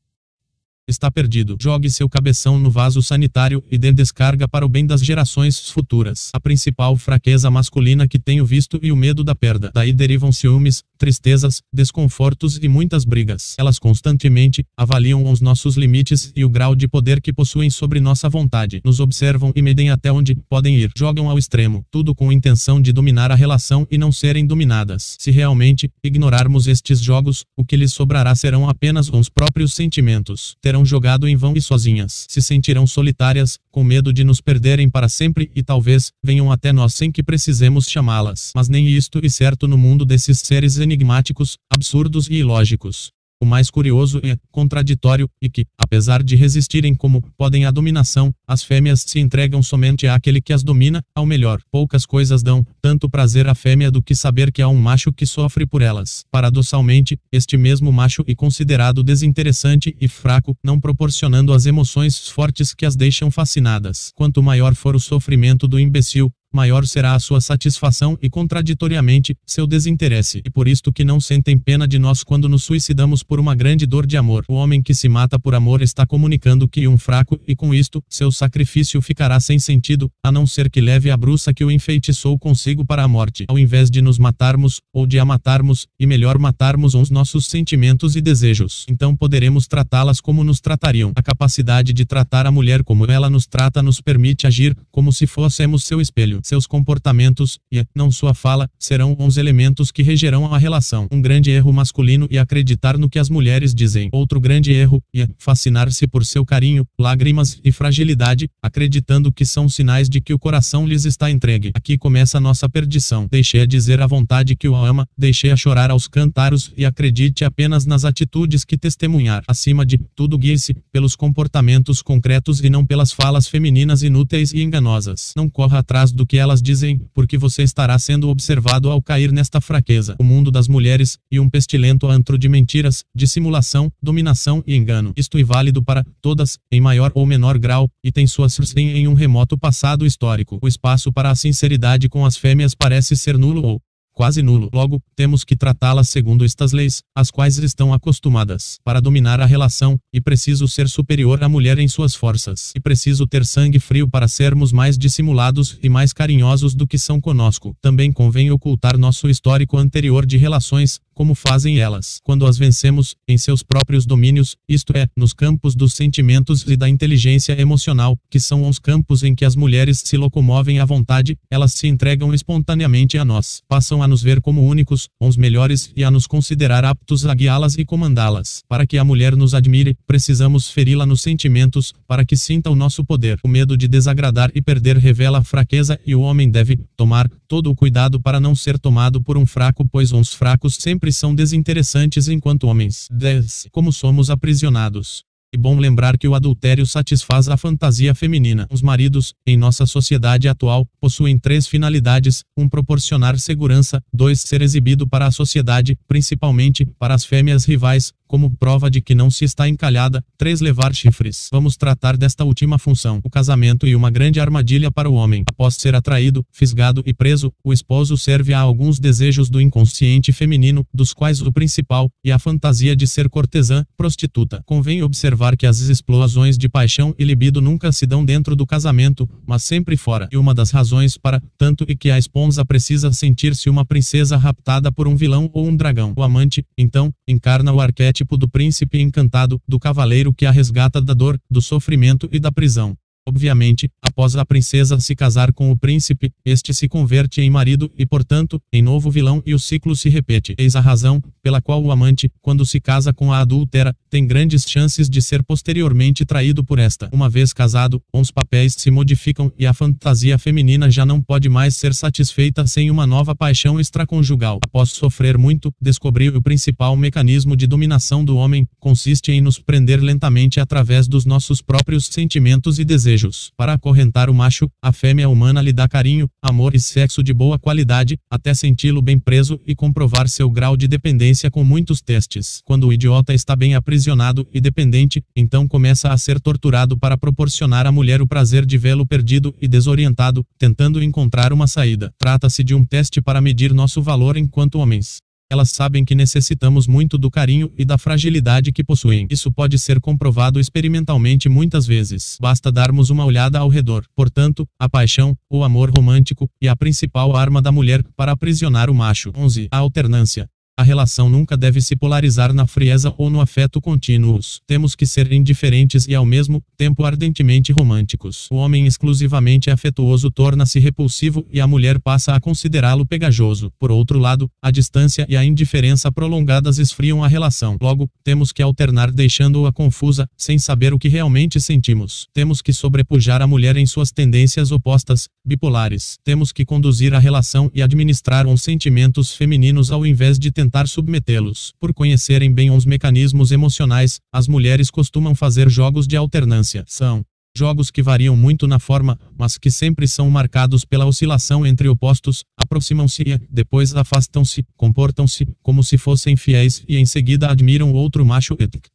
está perdido. Jogue seu cabeção no vaso sanitário e dê descarga para o bem das gerações futuras. A principal fraqueza masculina que tenho visto e o medo da perda. Daí derivam ciúmes, tristezas, desconfortos e muitas brigas. Elas constantemente avaliam os nossos limites e o grau de poder que possuem sobre nossa vontade. Nos observam e medem até onde podem ir. Jogam ao extremo, tudo com intenção de dominar a relação e não serem dominadas. Se realmente ignorarmos estes jogos, o que lhes sobrará serão apenas os próprios sentimentos. Terão jogado em vão e sozinhas. Se sentirão solitárias, com medo de nos perderem para sempre e talvez venham até nós sem que precisemos chamá-las. Mas nem isto e certo no mundo desses seres enigmáticos, absurdos e ilógicos. O mais curioso é contraditório e que, apesar de resistirem como podem à dominação, as fêmeas se entregam somente àquele que as domina, ao melhor. Poucas coisas dão tanto prazer à fêmea do que saber que há um macho que sofre por elas. Paradoxalmente, este mesmo macho é considerado desinteressante e fraco, não proporcionando as emoções fortes que as deixam fascinadas. Quanto maior for o sofrimento do imbecil, maior será a sua satisfação e, contraditoriamente, seu desinteresse. E por isto que não sentem pena de nós quando nos suicidamos por uma grande dor de amor. O homem que se mata por amor está comunicando que um fraco, e com isto, seu sacrifício ficará sem sentido, a não ser que leve a bruxa que o enfeitiçou consigo para a morte. Ao invés de nos matarmos, ou de a matarmos, e melhor matarmos os nossos sentimentos e desejos. Então poderemos tratá-las como nos tratariam. A capacidade de tratar a mulher como ela nos trata nos permite agir, como se fôssemos seu espelho seus comportamentos, e, não sua fala, serão os elementos que regerão a relação. Um grande erro masculino e acreditar no que as mulheres dizem. Outro grande erro, e fascinar-se por seu carinho, lágrimas e fragilidade, acreditando que são sinais de que o coração lhes está entregue. Aqui começa nossa perdição. Deixe-a dizer à vontade que o ama, deixe-a chorar aos cantaros e acredite apenas nas atitudes que testemunhar. Acima de tudo, guie-se pelos comportamentos concretos e não pelas falas femininas inúteis e enganosas. Não corra atrás do que elas dizem, porque você estará sendo observado ao cair nesta fraqueza. O mundo das mulheres, e um pestilento antro de mentiras, dissimulação, dominação e engano. Isto é válido para todas, em maior ou menor grau, e tem suas surgem em um remoto passado histórico. O espaço para a sinceridade com as fêmeas parece ser nulo ou quase nulo. Logo, temos que tratá-las segundo estas leis, as quais estão acostumadas. Para dominar a relação, e preciso ser superior à mulher em suas forças. E preciso ter sangue frio para sermos mais dissimulados e mais carinhosos do que são conosco. Também convém ocultar nosso histórico anterior de relações, como fazem elas. Quando as vencemos, em seus próprios domínios, isto é, nos campos dos sentimentos e da inteligência emocional, que são os campos em que as mulheres se locomovem à vontade, elas se entregam espontaneamente a nós, passam a a nos ver como únicos, os melhores e a nos considerar aptos a guiá-las e comandá-las. Para que a mulher nos admire, precisamos feri-la nos sentimentos, para que sinta o nosso poder. O medo de desagradar e perder revela fraqueza e o homem deve tomar todo o cuidado para não ser tomado por um fraco, pois os fracos sempre são desinteressantes enquanto homens. 10. Como somos aprisionados. E bom lembrar que o adultério satisfaz a fantasia feminina. Os maridos, em nossa sociedade atual, possuem três finalidades: um, proporcionar segurança, dois, ser exibido para a sociedade, principalmente para as fêmeas rivais, como prova de que não se está encalhada, 3. Levar chifres. Vamos tratar desta última função. O casamento e uma grande armadilha para o homem. Após ser atraído, fisgado e preso, o esposo serve a alguns desejos do inconsciente feminino, dos quais o principal, e a fantasia de ser cortesã, prostituta. Convém observar que as explosões de paixão e libido nunca se dão dentro do casamento, mas sempre fora. E uma das razões para, tanto e que a esposa precisa sentir-se uma princesa raptada por um vilão ou um dragão. O amante, então, encarna o arquétipo do príncipe encantado, do cavaleiro que a resgata da dor, do sofrimento e da prisão. Obviamente, após a princesa se casar com o príncipe, este se converte em marido e, portanto, em novo vilão e o ciclo se repete. Eis a razão pela qual o amante, quando se casa com a adúltera, tem grandes chances de ser posteriormente traído por esta. Uma vez casado, os papéis se modificam e a fantasia feminina já não pode mais ser satisfeita sem uma nova paixão extraconjugal. Após sofrer muito, descobriu o principal mecanismo de dominação do homem consiste em nos prender lentamente através dos nossos próprios sentimentos e desejos desejos. Para acorrentar o macho, a fêmea humana lhe dá carinho, amor e sexo de boa qualidade, até senti-lo bem preso e comprovar seu grau de dependência com muitos testes. Quando o idiota está bem aprisionado e dependente, então começa a ser torturado para proporcionar à mulher o prazer de vê-lo perdido e desorientado, tentando encontrar uma saída. Trata-se de um teste para medir nosso valor enquanto homens. Elas sabem que necessitamos muito do carinho e da fragilidade que possuem. Isso pode ser comprovado experimentalmente muitas vezes. Basta darmos uma olhada ao redor. Portanto, a paixão, o amor romântico, e a principal arma da mulher para aprisionar o macho. 11. A alternância. A relação nunca deve se polarizar na frieza ou no afeto contínuos. Temos que ser indiferentes e ao mesmo tempo ardentemente românticos. O homem exclusivamente afetuoso torna-se repulsivo e a mulher passa a considerá-lo pegajoso. Por outro lado, a distância e a indiferença prolongadas esfriam a relação. Logo, temos que alternar deixando-a confusa, sem saber o que realmente sentimos. Temos que sobrepujar a mulher em suas tendências opostas, bipolares. Temos que conduzir a relação e administrar os sentimentos femininos ao invés de tentar tentar submetê-los. Por conhecerem bem os mecanismos emocionais, as mulheres costumam fazer jogos de alternância. São jogos que variam muito na forma, mas que sempre são marcados pela oscilação entre opostos, aproximam-se e, depois afastam-se, comportam-se como se fossem fiéis e em seguida admiram outro macho ético.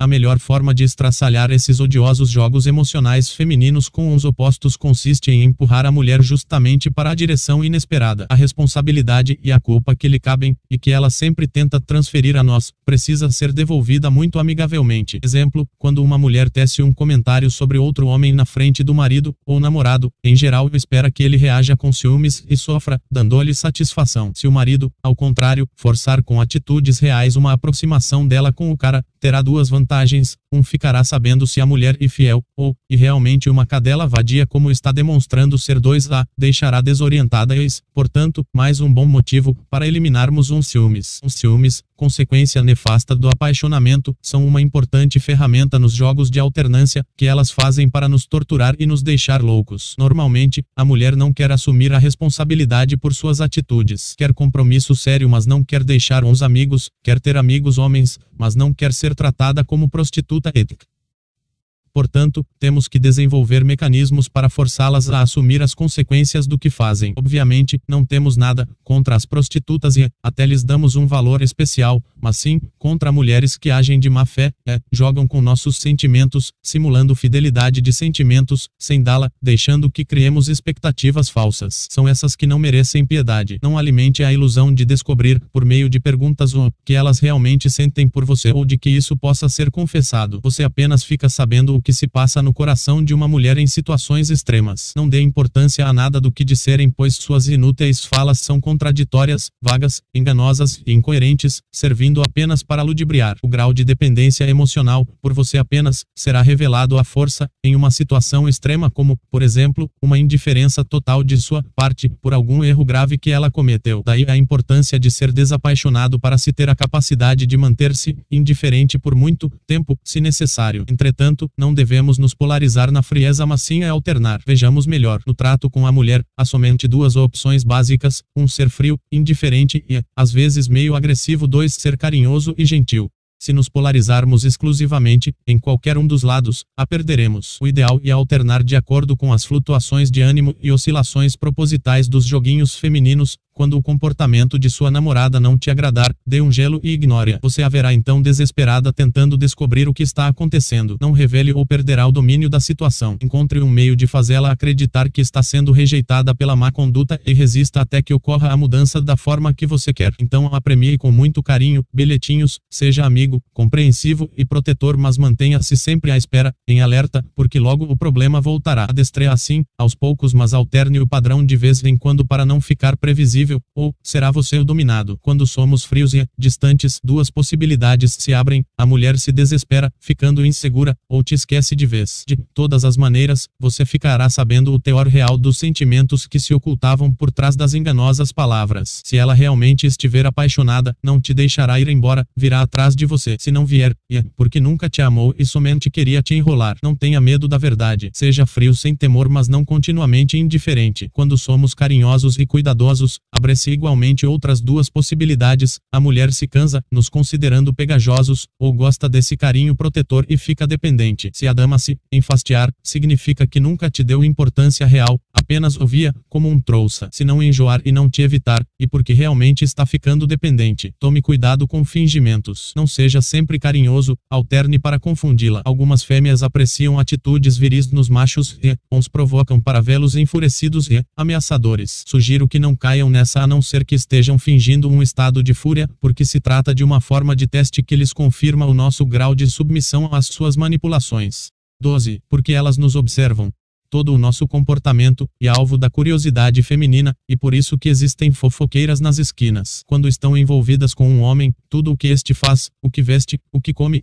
A melhor forma de estraçalhar esses odiosos jogos emocionais femininos com os opostos consiste em empurrar a mulher justamente para a direção inesperada. A responsabilidade e a culpa que lhe cabem, e que ela sempre tenta transferir a nós, precisa ser devolvida muito amigavelmente. Exemplo, quando uma mulher tece um comentário sobre outro homem na frente do marido ou namorado, em geral espera que ele reaja com ciúmes e sofra, dando-lhe satisfação. Se o marido, ao contrário, forçar com atitudes reais uma aproximação dela com o cara, terá duas vantagens: vantagens um ficará sabendo se a mulher é fiel, ou, e realmente uma cadela vadia como está demonstrando ser dois a, deixará desorientada e, portanto, mais um bom motivo para eliminarmos uns ciúmes. Os ciúmes, consequência nefasta do apaixonamento, são uma importante ferramenta nos jogos de alternância que elas fazem para nos torturar e nos deixar loucos. Normalmente, a mulher não quer assumir a responsabilidade por suas atitudes. Quer compromisso sério, mas não quer deixar uns amigos, quer ter amigos homens, mas não quer ser tratada como prostituta ética. Portanto, temos que desenvolver mecanismos para forçá-las a assumir as consequências do que fazem. Obviamente, não temos nada contra as prostitutas e até lhes damos um valor especial, mas sim contra mulheres que agem de má fé, é, jogam com nossos sentimentos, simulando fidelidade de sentimentos, sem dá-la, deixando que criemos expectativas falsas. São essas que não merecem piedade. Não alimente a ilusão de descobrir, por meio de perguntas o que elas realmente sentem por você ou de que isso possa ser confessado. Você apenas fica sabendo o o que se passa no coração de uma mulher em situações extremas. Não dê importância a nada do que disserem, pois suas inúteis falas são contraditórias, vagas, enganosas e incoerentes, servindo apenas para ludibriar. O grau de dependência emocional, por você apenas, será revelado à força, em uma situação extrema como, por exemplo, uma indiferença total de sua parte, por algum erro grave que ela cometeu. Daí a importância de ser desapaixonado para se ter a capacidade de manter-se indiferente por muito tempo, se necessário. Entretanto, não devemos nos polarizar na frieza mas sim a alternar. Vejamos melhor. No trato com a mulher, há somente duas opções básicas, um ser frio, indiferente e, às vezes meio agressivo dois ser carinhoso e gentil. Se nos polarizarmos exclusivamente, em qualquer um dos lados, a perderemos. O ideal é alternar de acordo com as flutuações de ânimo e oscilações propositais dos joguinhos femininos, quando o comportamento de sua namorada não te agradar, dê um gelo e ignore. Você haverá então desesperada tentando descobrir o que está acontecendo. Não revele ou perderá o domínio da situação. Encontre um meio de fazê-la acreditar que está sendo rejeitada pela má conduta e resista até que ocorra a mudança da forma que você quer. Então a premie com muito carinho, bilhetinhos, seja amigo, compreensivo e protetor, mas mantenha-se sempre à espera, em alerta, porque logo o problema voltará. Adestre assim, aos poucos, mas alterne o padrão de vez em quando para não ficar previsível ou será você o dominado. Quando somos frios e distantes, duas possibilidades se abrem: a mulher se desespera, ficando insegura, ou te esquece de vez. De todas as maneiras, você ficará sabendo o teor real dos sentimentos que se ocultavam por trás das enganosas palavras. Se ela realmente estiver apaixonada, não te deixará ir embora, virá atrás de você. Se não vier, é porque nunca te amou e somente queria te enrolar. Não tenha medo da verdade. Seja frio sem temor, mas não continuamente indiferente. Quando somos carinhosos e cuidadosos, abre-se igualmente outras duas possibilidades: a mulher se cansa, nos considerando pegajosos, ou gosta desse carinho protetor e fica dependente. Se a dama se enfastiar, significa que nunca te deu importância real, apenas o via como um trouxa. Se não enjoar e não te evitar, e porque realmente está ficando dependente, tome cuidado com fingimentos. Não seja sempre carinhoso, alterne para confundi-la. Algumas fêmeas apreciam atitudes viris nos machos e os provocam para vê-los enfurecidos e ameaçadores. Sugiro que não caiam nessa a não ser que estejam fingindo um estado de fúria, porque se trata de uma forma de teste que lhes confirma o nosso grau de submissão às suas manipulações. 12. Porque elas nos observam todo o nosso comportamento, e alvo da curiosidade feminina, e por isso que existem fofoqueiras nas esquinas. Quando estão envolvidas com um homem, tudo o que este faz, o que veste, o que come,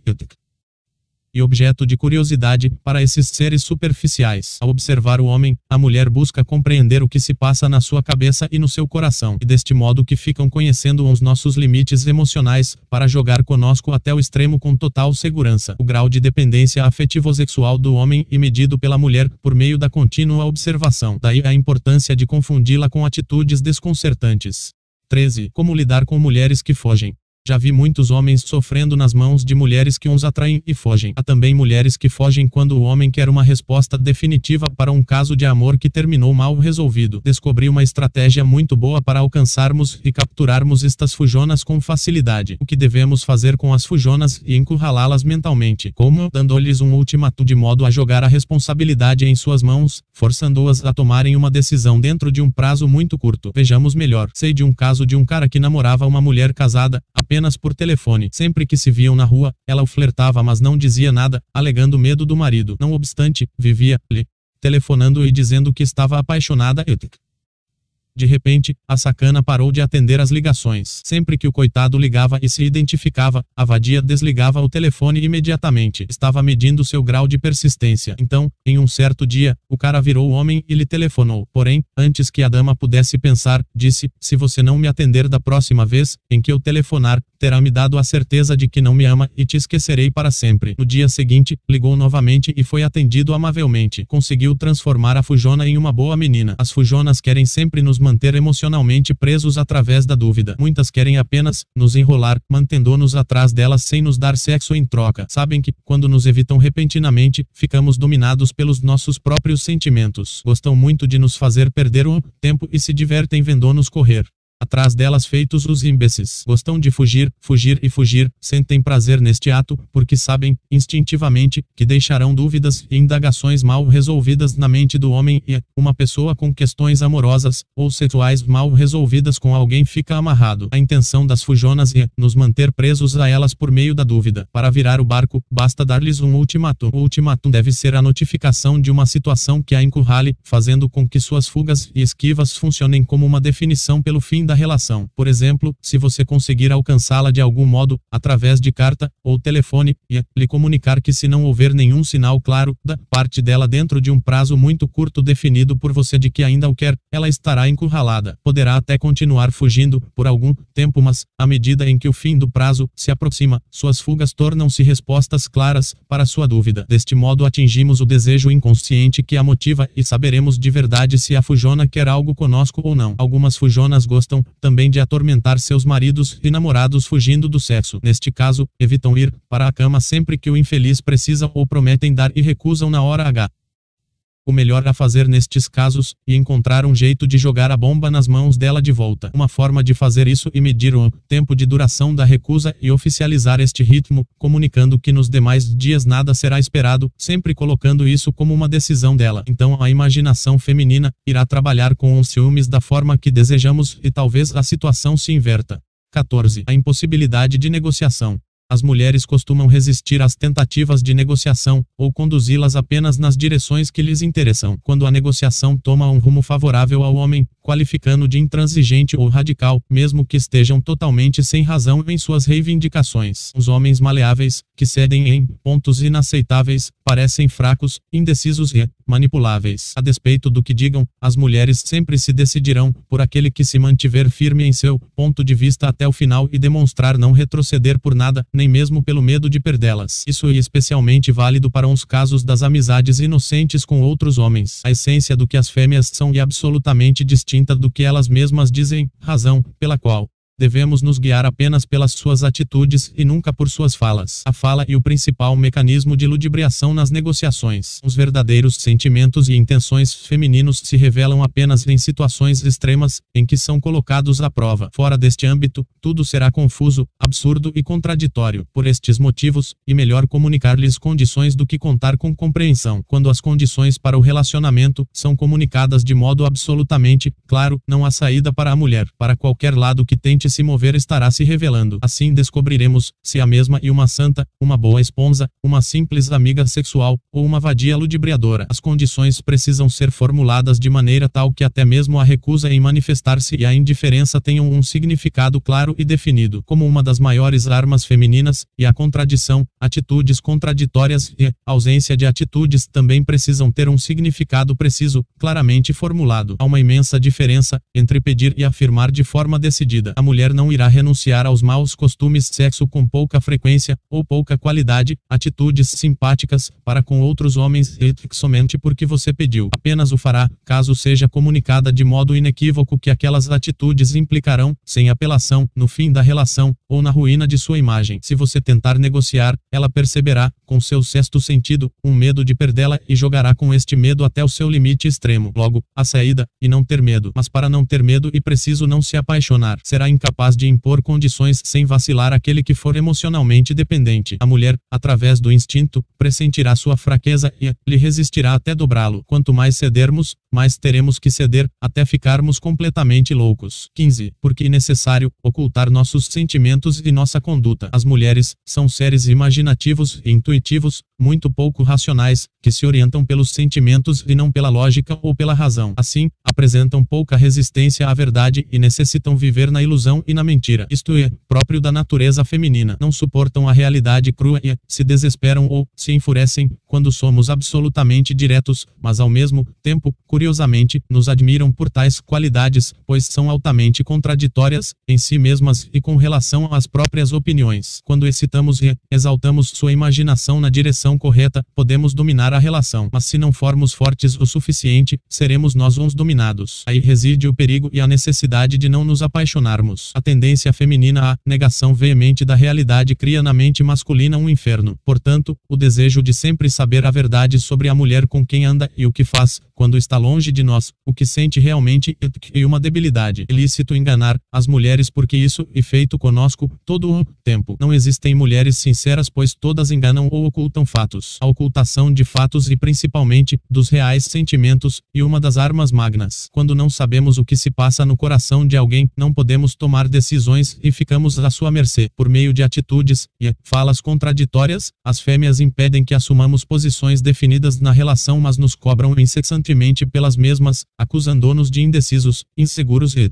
e objeto de curiosidade para esses seres superficiais. Ao observar o homem, a mulher busca compreender o que se passa na sua cabeça e no seu coração, e deste modo que ficam conhecendo os nossos limites emocionais, para jogar conosco até o extremo com total segurança. O grau de dependência afetivo-sexual do homem é medido pela mulher por meio da contínua observação. Daí a importância de confundi-la com atitudes desconcertantes. 13. Como lidar com mulheres que fogem. Já vi muitos homens sofrendo nas mãos de mulheres que uns atraem e fogem. Há também mulheres que fogem quando o homem quer uma resposta definitiva para um caso de amor que terminou mal resolvido. Descobri uma estratégia muito boa para alcançarmos e capturarmos estas fujonas com facilidade. O que devemos fazer com as fujonas e encurralá-las mentalmente? Como? Dando-lhes um ultimato de modo a jogar a responsabilidade em suas mãos, forçando-as a tomarem uma decisão dentro de um prazo muito curto. Vejamos melhor. Sei de um caso de um cara que namorava uma mulher casada, apenas apenas por telefone. Sempre que se viam na rua, ela o flertava mas não dizia nada, alegando medo do marido. Não obstante, vivia-lhe telefonando e dizendo que estava apaixonada. De repente, a sacana parou de atender as ligações. Sempre que o coitado ligava e se identificava, a vadia desligava o telefone imediatamente. Estava medindo seu grau de persistência. Então, em um certo dia, o cara virou homem e lhe telefonou. Porém, antes que a dama pudesse pensar, disse: Se você não me atender da próxima vez, em que eu telefonar, terá me dado a certeza de que não me ama e te esquecerei para sempre. No dia seguinte, ligou novamente e foi atendido amavelmente. Conseguiu transformar a fujona em uma boa menina. As fujonas querem sempre nos manter emocionalmente presos através da dúvida. Muitas querem apenas nos enrolar, mantendo-nos atrás delas sem nos dar sexo em troca. Sabem que, quando nos evitam repentinamente, ficamos dominados pelos nossos próprios sentimentos. Gostam muito de nos fazer perder o tempo e se divertem vendo-nos correr. Atrás delas feitos os imbecis. Gostam de fugir, fugir e fugir, sentem prazer neste ato, porque sabem, instintivamente, que deixarão dúvidas e indagações mal resolvidas na mente do homem e, uma pessoa com questões amorosas ou sexuais mal resolvidas com alguém fica amarrado. A intenção das fujonas é nos manter presos a elas por meio da dúvida. Para virar o barco, basta dar-lhes um ultimato. O ultimatum deve ser a notificação de uma situação que a encurrale, fazendo com que suas fugas e esquivas funcionem como uma definição pelo fim da relação. Por exemplo, se você conseguir alcançá-la de algum modo, através de carta ou telefone, e lhe comunicar que se não houver nenhum sinal claro da parte dela dentro de um prazo muito curto definido por você de que ainda o quer, ela estará encurralada. Poderá até continuar fugindo por algum tempo, mas à medida em que o fim do prazo se aproxima, suas fugas tornam-se respostas claras para sua dúvida. Deste modo atingimos o desejo inconsciente que a motiva e saberemos de verdade se a fujona quer algo conosco ou não. Algumas fujonas gostam gostam também de atormentar seus maridos e namorados fugindo do sexo. Neste caso, evitam ir para a cama sempre que o infeliz precisa ou prometem dar e recusam na hora H o melhor a fazer nestes casos, e encontrar um jeito de jogar a bomba nas mãos dela de volta. Uma forma de fazer isso e medir o tempo de duração da recusa e oficializar este ritmo, comunicando que nos demais dias nada será esperado, sempre colocando isso como uma decisão dela. Então a imaginação feminina irá trabalhar com os ciúmes da forma que desejamos e talvez a situação se inverta. 14. A impossibilidade de negociação. As mulheres costumam resistir às tentativas de negociação, ou conduzi-las apenas nas direções que lhes interessam. Quando a negociação toma um rumo favorável ao homem, qualificando de intransigente ou radical, mesmo que estejam totalmente sem razão em suas reivindicações. Os homens maleáveis, que cedem em pontos inaceitáveis, parecem fracos, indecisos e manipuláveis. A despeito do que digam, as mulheres sempre se decidirão por aquele que se mantiver firme em seu ponto de vista até o final e demonstrar não retroceder por nada, nem mesmo pelo medo de perdê-las. Isso é especialmente válido para uns casos das amizades inocentes com outros homens. A essência do que as fêmeas são é absolutamente distinta do que elas mesmas dizem, razão pela qual Devemos nos guiar apenas pelas suas atitudes e nunca por suas falas. A fala e o principal mecanismo de ludibriação nas negociações. Os verdadeiros sentimentos e intenções femininos se revelam apenas em situações extremas, em que são colocados à prova. Fora deste âmbito, tudo será confuso, absurdo e contraditório. Por estes motivos, e melhor comunicar-lhes condições do que contar com compreensão. Quando as condições para o relacionamento são comunicadas de modo absolutamente claro, não há saída para a mulher. Para qualquer lado que tente se mover estará se revelando. Assim descobriremos se a mesma e uma santa, uma boa esposa, uma simples amiga sexual ou uma vadia ludibriadora. As condições precisam ser formuladas de maneira tal que até mesmo a recusa em manifestar-se e a indiferença tenham um significado claro e definido, como uma das maiores armas femininas, e a contradição, atitudes contraditórias e ausência de atitudes também precisam ter um significado preciso, claramente formulado. Há uma imensa diferença entre pedir e afirmar de forma decidida. A mulher mulher não irá renunciar aos maus costumes sexo com pouca frequência ou pouca qualidade, atitudes simpáticas para com outros homens e somente porque você pediu. Apenas o fará, caso seja comunicada de modo inequívoco que aquelas atitudes implicarão, sem apelação, no fim da relação ou na ruína de sua imagem. Se você tentar negociar, ela perceberá, com seu sexto sentido, um medo de perdê-la e jogará com este medo até o seu limite extremo. Logo, a saída, e não ter medo. Mas para não ter medo e preciso não se apaixonar, será incapaz capaz de impor condições sem vacilar aquele que for emocionalmente dependente. A mulher, através do instinto, pressentirá sua fraqueza e lhe resistirá até dobrá-lo. Quanto mais cedermos, mais teremos que ceder, até ficarmos completamente loucos. 15. Porque é necessário ocultar nossos sentimentos e nossa conduta. As mulheres são seres imaginativos e intuitivos, muito pouco racionais, que se orientam pelos sentimentos e não pela lógica ou pela razão. Assim, apresentam pouca resistência à verdade e necessitam viver na ilusão e na mentira. Isto é, próprio da natureza feminina. Não suportam a realidade crua e se desesperam ou se enfurecem quando somos absolutamente diretos, mas ao mesmo tempo, curiosamente, nos admiram por tais qualidades, pois são altamente contraditórias em si mesmas e com relação às próprias opiniões. Quando excitamos e exaltamos sua imaginação na direção correta, podemos dominar a relação, mas se não formos fortes o suficiente, seremos nós uns dominados. Aí reside o perigo e a necessidade de não nos apaixonarmos. A tendência feminina à negação veemente da realidade cria na mente masculina um inferno. Portanto, o desejo de sempre saber a verdade sobre a mulher com quem anda e o que faz, quando está longe de nós, o que sente realmente e uma debilidade. Ilícito enganar as mulheres porque isso é feito conosco todo o tempo. Não existem mulheres sinceras pois todas enganam ou ocultam fatos. A ocultação de fatos e principalmente dos reais sentimentos e uma das armas magnas. Quando não sabemos o que se passa no coração de alguém, não podemos tomar decisões e ficamos à sua mercê. Por meio de atitudes e falas contraditórias, as fêmeas impedem que assumamos posições definidas na relação mas nos cobram incessantemente pelas mesmas, acusando-nos de indecisos, inseguros e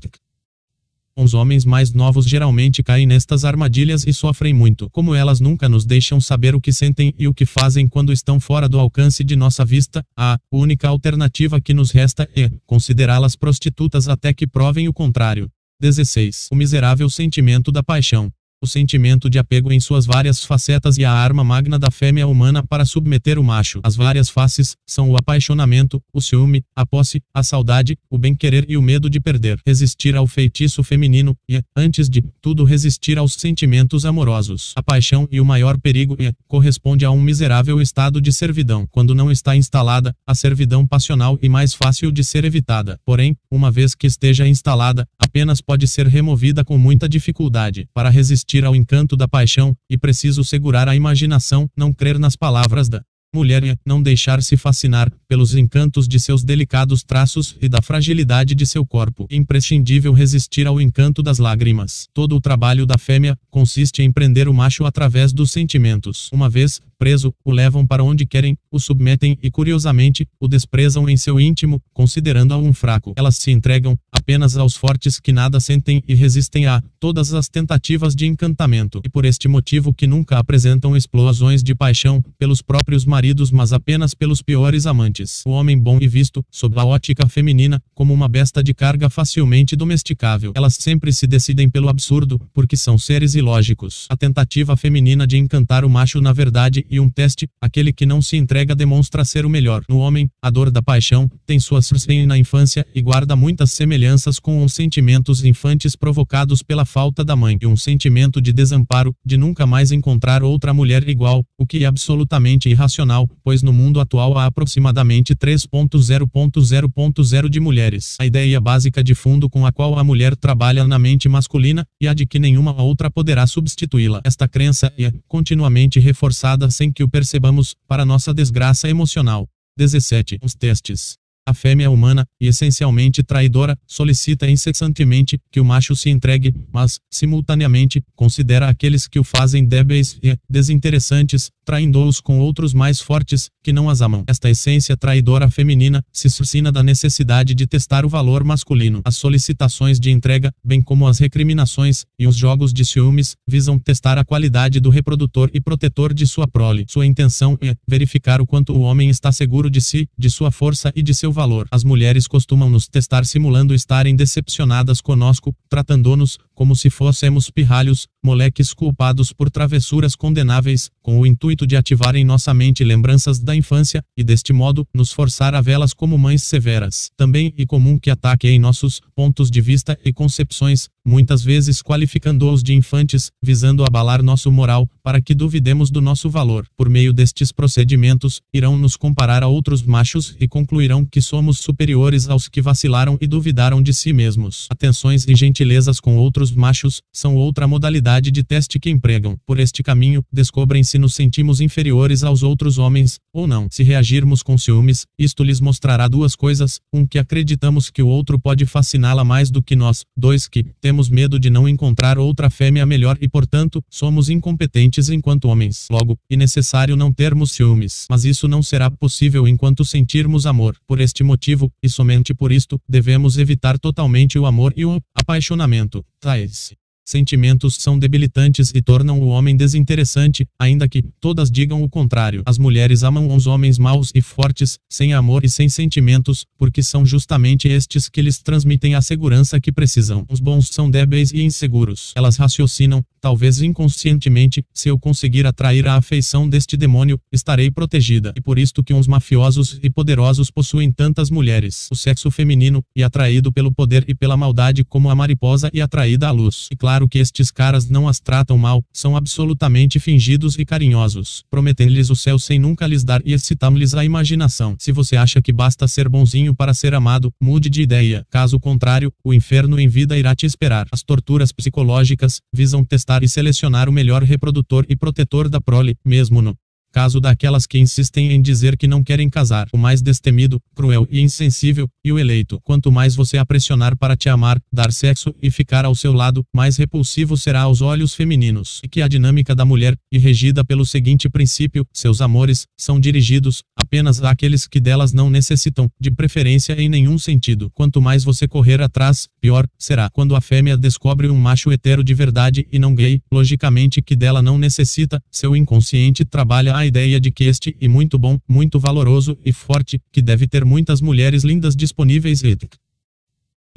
os homens mais novos geralmente caem nestas armadilhas e sofrem muito. Como elas nunca nos deixam saber o que sentem e o que fazem quando estão fora do alcance de nossa vista, a única alternativa que nos resta é considerá-las prostitutas até que provem o contrário. 16. O miserável sentimento da paixão o sentimento de apego em suas várias facetas e a arma magna da fêmea humana para submeter o macho. As várias faces são o apaixonamento, o ciúme, a posse, a saudade, o bem-querer e o medo de perder. Resistir ao feitiço feminino e, antes de tudo, resistir aos sentimentos amorosos. A paixão e o maior perigo e corresponde a um miserável estado de servidão. Quando não está instalada, a servidão passional e mais fácil de ser evitada. Porém, uma vez que esteja instalada, apenas pode ser removida com muita dificuldade. Para resistir resistir ao encanto da paixão, e preciso segurar a imaginação, não crer nas palavras da mulher e não deixar-se fascinar pelos encantos de seus delicados traços e da fragilidade de seu corpo. Imprescindível resistir ao encanto das lágrimas. Todo o trabalho da fêmea consiste em prender o macho através dos sentimentos. Uma vez preso, o levam para onde querem, o submetem e curiosamente o desprezam em seu íntimo, considerando-a um fraco. Elas se entregam apenas aos fortes que nada sentem e resistem a todas as tentativas de encantamento. E por este motivo que nunca apresentam explosões de paixão pelos próprios maridos, mas apenas pelos piores amantes. O homem bom e visto, sob a ótica feminina, como uma besta de carga facilmente domesticável. Elas sempre se decidem pelo absurdo, porque são seres ilógicos. A tentativa feminina de encantar o macho na verdade e um teste, aquele que não se entrega demonstra ser o melhor. No homem, a dor da paixão, tem suas na infância e guarda muitas semelhanças com os sentimentos infantes provocados pela falta da mãe e um sentimento de desamparo, de nunca mais encontrar outra mulher igual, o que é absolutamente irracional, pois no mundo atual há aproximadamente 3.0.0.0 de mulheres. A ideia básica de fundo com a qual a mulher trabalha na mente masculina, e a de que nenhuma outra poderá substituí-la. Esta crença é continuamente reforçada sem que o percebamos, para nossa desgraça emocional. 17. Os testes. A fêmea humana, e essencialmente traidora, solicita incessantemente que o macho se entregue, mas, simultaneamente, considera aqueles que o fazem débeis e desinteressantes, traindo-os com outros mais fortes, que não as amam. Esta essência traidora feminina se suscina da necessidade de testar o valor masculino. As solicitações de entrega, bem como as recriminações e os jogos de ciúmes, visam testar a qualidade do reprodutor e protetor de sua prole. Sua intenção é verificar o quanto o homem está seguro de si, de sua força e de seu valor. As mulheres costumam nos testar simulando estarem decepcionadas conosco, tratando-nos como se fôssemos pirralhos, moleques culpados por travessuras condenáveis, com o intuito de ativar em nossa mente lembranças da infância, e deste modo, nos forçar a velas como mães severas. Também é comum que ataque em nossos pontos de vista e concepções, muitas vezes qualificando-os de infantes, visando abalar nosso moral, para que duvidemos do nosso valor. Por meio destes procedimentos, irão nos comparar a outros machos e concluirão que somos superiores aos que vacilaram e duvidaram de si mesmos. Atenções e gentilezas com outros machos são outra modalidade de teste que empregam. Por este caminho, descobrem se nos sentimos inferiores aos outros homens, ou não. Se reagirmos com ciúmes, isto lhes mostrará duas coisas: um, que acreditamos que o outro pode fasciná-la mais do que nós, dois, que temos medo de não encontrar outra fêmea melhor e, portanto, somos incompetentes enquanto homens. Logo, é necessário não termos ciúmes. Mas isso não será possível enquanto sentirmos amor. Por este motivo, e somente por isto, devemos evitar totalmente o amor e o apaixonamento. Tais Sentimentos são debilitantes e tornam o homem desinteressante, ainda que todas digam o contrário. As mulheres amam os homens maus e fortes, sem amor e sem sentimentos, porque são justamente estes que lhes transmitem a segurança que precisam. Os bons são débeis e inseguros. Elas raciocinam, talvez inconscientemente, se eu conseguir atrair a afeição deste demônio, estarei protegida. E por isto que uns mafiosos e poderosos possuem tantas mulheres. O sexo feminino, e atraído pelo poder e pela maldade como a mariposa e atraída à luz. E claro, claro que estes caras não as tratam mal, são absolutamente fingidos e carinhosos, prometendo-lhes o céu sem nunca lhes dar e excitando-lhes a imaginação. Se você acha que basta ser bonzinho para ser amado, mude de ideia. Caso contrário, o inferno em vida irá te esperar. As torturas psicológicas visam testar e selecionar o melhor reprodutor e protetor da prole, mesmo no caso daquelas que insistem em dizer que não querem casar, o mais destemido, cruel e insensível, e o eleito. Quanto mais você a pressionar para te amar, dar sexo e ficar ao seu lado, mais repulsivo será aos olhos femininos. E que a dinâmica da mulher, e regida pelo seguinte princípio, seus amores, são dirigidos, apenas àqueles que delas não necessitam, de preferência em nenhum sentido. Quanto mais você correr atrás, pior, será. Quando a fêmea descobre um macho hetero de verdade e não gay, logicamente que dela não necessita, seu inconsciente trabalha a ideia de que este, e muito bom, muito valoroso e forte, que deve ter muitas mulheres lindas disponíveis e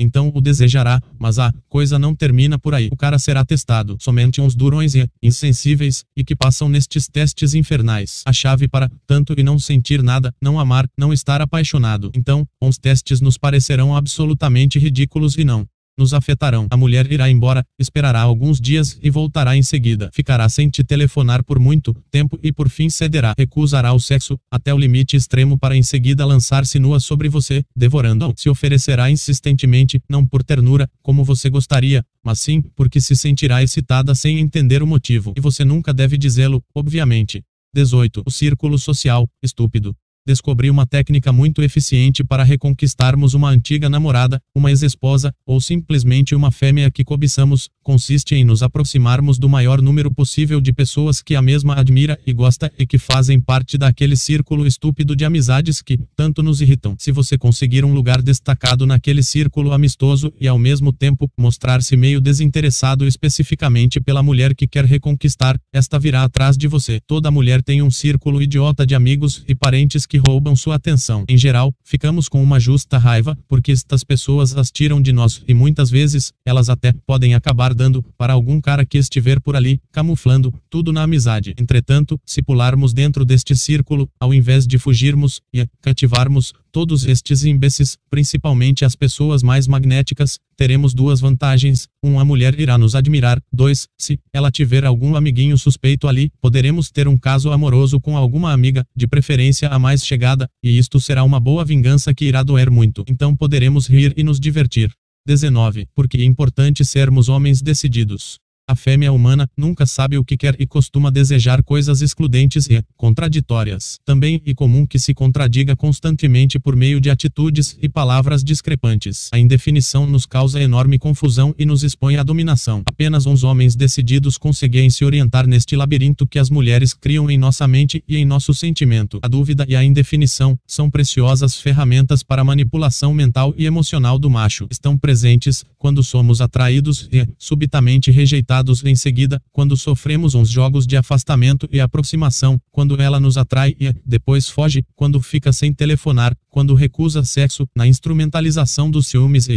então o desejará, mas a coisa não termina por aí. O cara será testado. Somente uns durões e insensíveis, e que passam nestes testes infernais. A chave para, tanto e não sentir nada, não amar, não estar apaixonado. Então, uns testes nos parecerão absolutamente ridículos e não nos afetarão. A mulher irá embora, esperará alguns dias e voltará em seguida. Ficará sem te telefonar por muito tempo e por fim cederá. Recusará o sexo, até o limite extremo para em seguida lançar-se nua sobre você, devorando-o. Se oferecerá insistentemente, não por ternura, como você gostaria, mas sim porque se sentirá excitada sem entender o motivo. E você nunca deve dizê-lo, obviamente. 18. O círculo social, estúpido descobri uma técnica muito eficiente para reconquistarmos uma antiga namorada, uma ex-esposa, ou simplesmente uma fêmea que cobiçamos, consiste em nos aproximarmos do maior número possível de pessoas que a mesma admira e gosta e que fazem parte daquele círculo estúpido de amizades que tanto nos irritam. Se você conseguir um lugar destacado naquele círculo amistoso e ao mesmo tempo mostrar-se meio desinteressado especificamente pela mulher que quer reconquistar, esta virá atrás de você. Toda mulher tem um círculo idiota de amigos e parentes que roubam sua atenção. Em geral, ficamos com uma justa raiva, porque estas pessoas as tiram de nós, e muitas vezes, elas até podem acabar dando para algum cara que estiver por ali, camuflando tudo na amizade. Entretanto, se pularmos dentro deste círculo, ao invés de fugirmos e cativarmos todos estes imbecis, principalmente as pessoas mais magnéticas, teremos duas vantagens: um, a mulher irá nos admirar; dois, se ela tiver algum amiguinho suspeito ali, poderemos ter um caso amoroso com alguma amiga, de preferência a mais chegada, e isto será uma boa vingança que irá doer muito. Então poderemos rir e nos divertir. 19. Porque é importante sermos homens decididos. A fêmea humana nunca sabe o que quer e costuma desejar coisas excludentes e contraditórias. Também é comum que se contradiga constantemente por meio de atitudes e palavras discrepantes. A indefinição nos causa enorme confusão e nos expõe à dominação. Apenas uns homens decididos conseguem se orientar neste labirinto que as mulheres criam em nossa mente e em nosso sentimento. A dúvida e a indefinição são preciosas ferramentas para a manipulação mental e emocional do macho. Estão presentes quando somos atraídos e subitamente rejeitados em seguida, quando sofremos uns jogos de afastamento e aproximação, quando ela nos atrai e, depois foge, quando fica sem telefonar, quando recusa sexo, na instrumentalização dos ciúmes e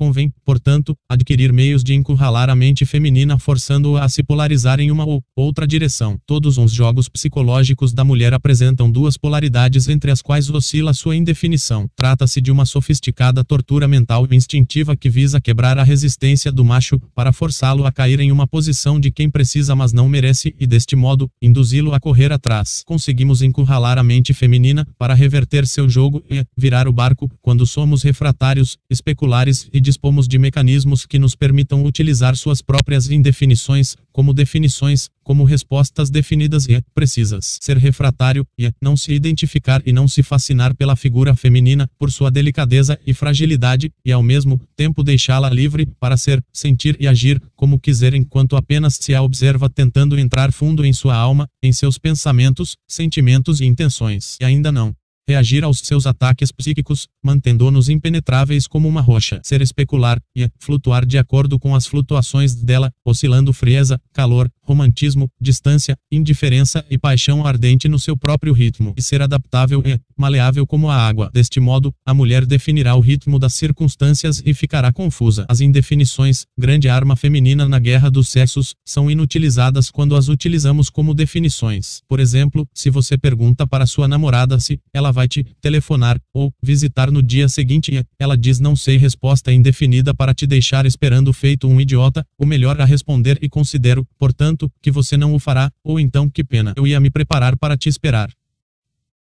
Convém, portanto, adquirir meios de encurralar a mente feminina forçando-a a se polarizar em uma ou outra direção. Todos os jogos psicológicos da mulher apresentam duas polaridades entre as quais oscila sua indefinição. Trata-se de uma sofisticada tortura mental e instintiva que visa quebrar a resistência do macho para forçá-lo a cair em uma posição de quem precisa mas não merece e deste modo induzi-lo a correr atrás. Conseguimos encurralar a mente feminina para reverter seu jogo e virar o barco quando somos refratários, especulares e dispomos de mecanismos que nos permitam utilizar suas próprias indefinições, como definições, como respostas definidas e precisas. Ser refratário e não se identificar e não se fascinar pela figura feminina por sua delicadeza e fragilidade, e ao mesmo tempo deixá-la livre para ser, sentir e agir como quiser enquanto apenas se a observa tentando entrar fundo em sua alma, em seus pensamentos, sentimentos e intenções. E ainda não reagir aos seus ataques psíquicos, mantendo-nos impenetráveis como uma rocha, ser especular e flutuar de acordo com as flutuações dela, oscilando frieza, calor, romantismo, distância, indiferença e paixão ardente no seu próprio ritmo, e ser adaptável e maleável como a água. Deste modo, a mulher definirá o ritmo das circunstâncias e ficará confusa. As indefinições, grande arma feminina na guerra dos sexos, são inutilizadas quando as utilizamos como definições. Por exemplo, se você pergunta para sua namorada se ela vai te telefonar ou visitar no dia seguinte e ela diz não sei resposta indefinida para te deixar esperando feito um idiota, o melhor a responder e considero, portanto, que você não o fará, ou então que pena, eu ia me preparar para te esperar.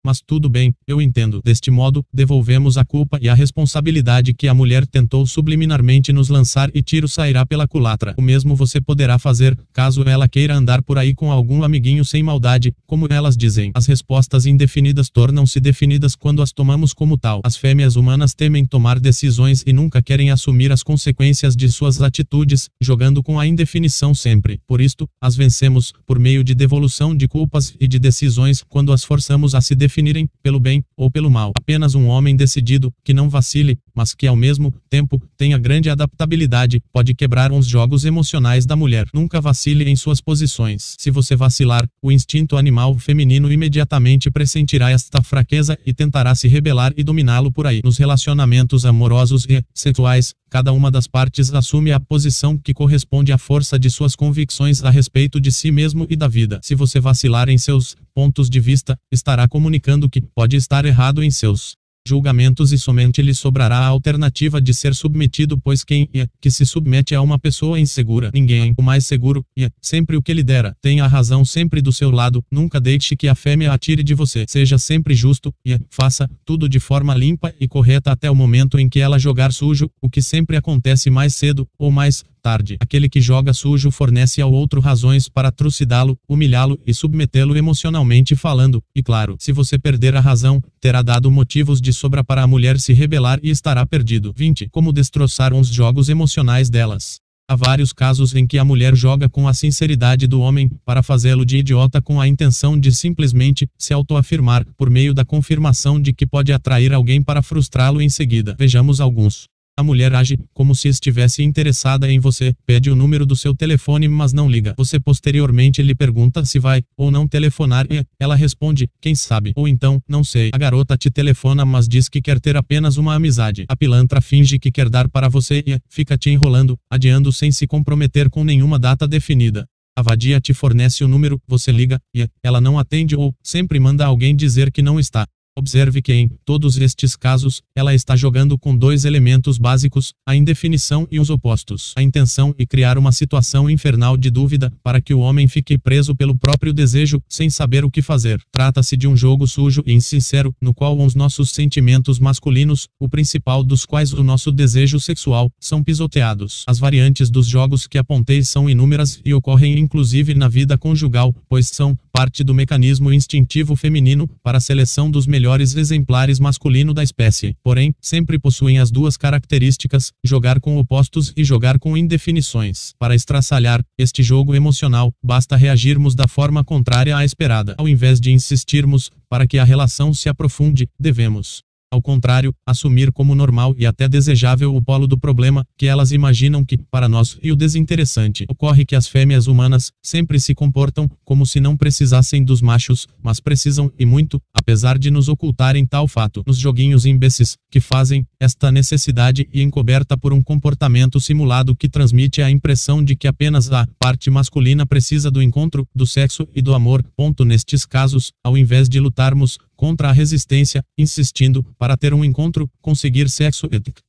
Mas tudo bem, eu entendo. Deste modo, devolvemos a culpa e a responsabilidade que a mulher tentou subliminarmente nos lançar e tiro sairá pela culatra. O mesmo você poderá fazer, caso ela queira andar por aí com algum amiguinho sem maldade, como elas dizem. As respostas indefinidas tornam-se definidas quando as tomamos como tal. As fêmeas humanas temem tomar decisões e nunca querem assumir as consequências de suas atitudes, jogando com a indefinição sempre. Por isto, as vencemos, por meio de devolução de culpas e de decisões, quando as forçamos a se definir definirem, pelo bem ou pelo mal. Apenas um homem decidido, que não vacile, mas que ao mesmo tempo tenha grande adaptabilidade, pode quebrar uns jogos emocionais da mulher. Nunca vacile em suas posições. Se você vacilar, o instinto animal feminino imediatamente pressentirá esta fraqueza e tentará se rebelar e dominá-lo por aí. Nos relacionamentos amorosos e sexuais, cada uma das partes assume a posição que corresponde à força de suas convicções a respeito de si mesmo e da vida. Se você vacilar em seus pontos de vista, estará comunicando que pode estar errado em seus julgamentos e somente lhe sobrará a alternativa de ser submetido, pois quem é que se submete a uma pessoa insegura, ninguém, o mais seguro, é sempre o que lhe dera, tenha a razão sempre do seu lado, nunca deixe que a fêmea atire de você, seja sempre justo, e faça tudo de forma limpa e correta até o momento em que ela jogar sujo, o que sempre acontece mais cedo ou mais tarde. Aquele que joga sujo fornece ao outro razões para trucidá-lo, humilhá-lo e submetê-lo emocionalmente falando, e claro, se você perder a razão, terá dado motivos de sobra para a mulher se rebelar e estará perdido. 20. Como destroçar uns jogos emocionais delas. Há vários casos em que a mulher joga com a sinceridade do homem, para fazê-lo de idiota com a intenção de simplesmente se autoafirmar, por meio da confirmação de que pode atrair alguém para frustrá-lo em seguida. Vejamos alguns. A mulher age como se estivesse interessada em você, pede o número do seu telefone mas não liga. Você posteriormente lhe pergunta se vai ou não telefonar e ela responde, quem sabe, ou então, não sei. A garota te telefona mas diz que quer ter apenas uma amizade. A pilantra finge que quer dar para você e fica te enrolando, adiando sem se comprometer com nenhuma data definida. A vadia te fornece o número, você liga, e ela não atende ou sempre manda alguém dizer que não está. Observe que em todos estes casos, ela está jogando com dois elementos básicos, a indefinição e os opostos. A intenção e criar uma situação infernal de dúvida, para que o homem fique preso pelo próprio desejo, sem saber o que fazer. Trata-se de um jogo sujo e insincero, no qual os nossos sentimentos masculinos, o principal dos quais o nosso desejo sexual, são pisoteados. As variantes dos jogos que apontei são inúmeras e ocorrem inclusive na vida conjugal, pois são parte do mecanismo instintivo feminino para a seleção dos melhores melhores exemplares masculino da espécie, porém, sempre possuem as duas características, jogar com opostos e jogar com indefinições. Para estraçalhar este jogo emocional, basta reagirmos da forma contrária à esperada. Ao invés de insistirmos, para que a relação se aprofunde, devemos ao contrário, assumir como normal e até desejável o polo do problema, que elas imaginam que, para nós, e o desinteressante. Ocorre que as fêmeas humanas sempre se comportam como se não precisassem dos machos, mas precisam, e muito, apesar de nos ocultarem tal fato. Nos joguinhos imbecis, que fazem esta necessidade e encoberta por um comportamento simulado que transmite a impressão de que apenas a parte masculina precisa do encontro, do sexo e do amor. Ponto nestes casos, ao invés de lutarmos contra a resistência, insistindo, para ter um encontro, conseguir sexo ético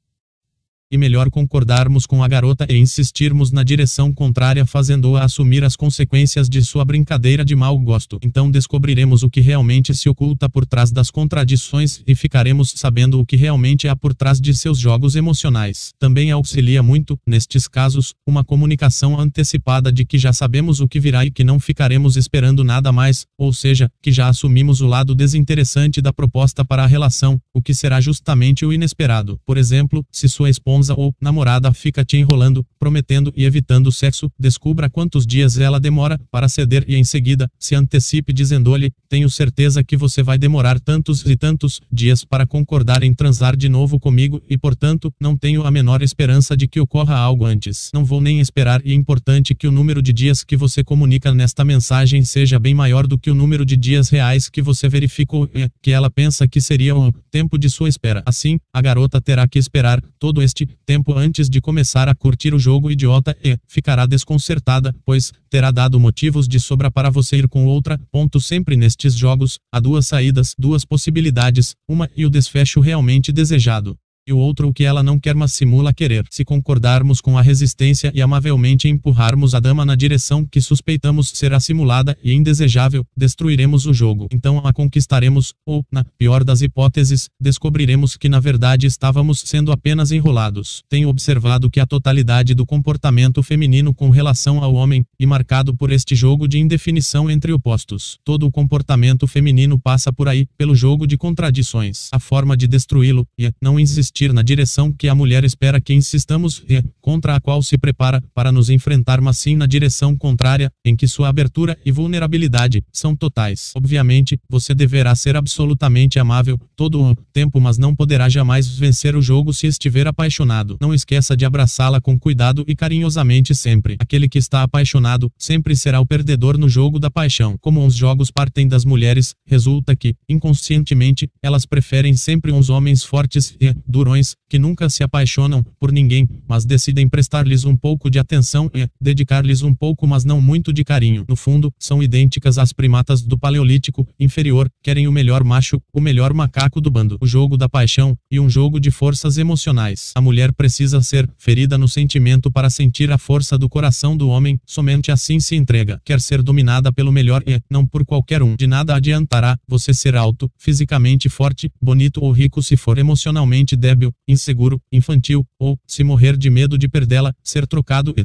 e melhor concordarmos com a garota e insistirmos na direção contrária fazendo-a assumir as consequências de sua brincadeira de mau gosto. Então descobriremos o que realmente se oculta por trás das contradições e ficaremos sabendo o que realmente há por trás de seus jogos emocionais. Também auxilia muito, nestes casos, uma comunicação antecipada de que já sabemos o que virá e que não ficaremos esperando nada mais, ou seja, que já assumimos o lado desinteressante da proposta para a relação, o que será justamente o inesperado. Por exemplo, se sua esposa esposa ou namorada fica te enrolando, prometendo e evitando o sexo, descubra quantos dias ela demora para ceder e em seguida se antecipe dizendo-lhe: Tenho certeza que você vai demorar tantos e tantos dias para concordar em transar de novo comigo e, portanto, não tenho a menor esperança de que ocorra algo antes. Não vou nem esperar e é importante que o número de dias que você comunica nesta mensagem seja bem maior do que o número de dias reais que você verificou e que ela pensa que seria o tempo de sua espera. Assim, a garota terá que esperar todo este tempo antes de começar a curtir o jogo idiota e ficará desconcertada, pois terá dado motivos de sobra para você ir com outra. Ponto sempre nestes jogos, há duas saídas, duas possibilidades, uma e o desfecho realmente desejado e o outro o que ela não quer mas simula querer. Se concordarmos com a resistência e amavelmente empurrarmos a dama na direção que suspeitamos será simulada e indesejável, destruiremos o jogo. Então a conquistaremos, ou, na pior das hipóteses, descobriremos que na verdade estávamos sendo apenas enrolados. Tenho observado que a totalidade do comportamento feminino com relação ao homem, e marcado por este jogo de indefinição entre opostos. Todo o comportamento feminino passa por aí, pelo jogo de contradições. A forma de destruí-lo, e não insistir insistir na direção que a mulher espera que insistamos e contra a qual se prepara para nos enfrentar, mas sim na direção contrária, em que sua abertura e vulnerabilidade são totais. Obviamente, você deverá ser absolutamente amável todo o tempo, mas não poderá jamais vencer o jogo se estiver apaixonado. Não esqueça de abraçá-la com cuidado e carinhosamente sempre. Aquele que está apaixonado sempre será o perdedor no jogo da paixão. Como os jogos partem das mulheres, resulta que, inconscientemente, elas preferem sempre uns homens fortes e duros durões, que nunca se apaixonam por ninguém, mas decidem prestar-lhes um pouco de atenção e dedicar-lhes um pouco, mas não muito de carinho. No fundo, são idênticas às primatas do Paleolítico inferior, querem o melhor macho, o melhor macaco do bando. O jogo da paixão e um jogo de forças emocionais. A mulher precisa ser ferida no sentimento para sentir a força do coração do homem, somente assim se entrega. Quer ser dominada pelo melhor e não por qualquer um. De nada adiantará você ser alto, fisicamente forte, bonito ou rico se for emocionalmente débil débil, inseguro, infantil, ou, se morrer de medo de perdê-la, ser trocado e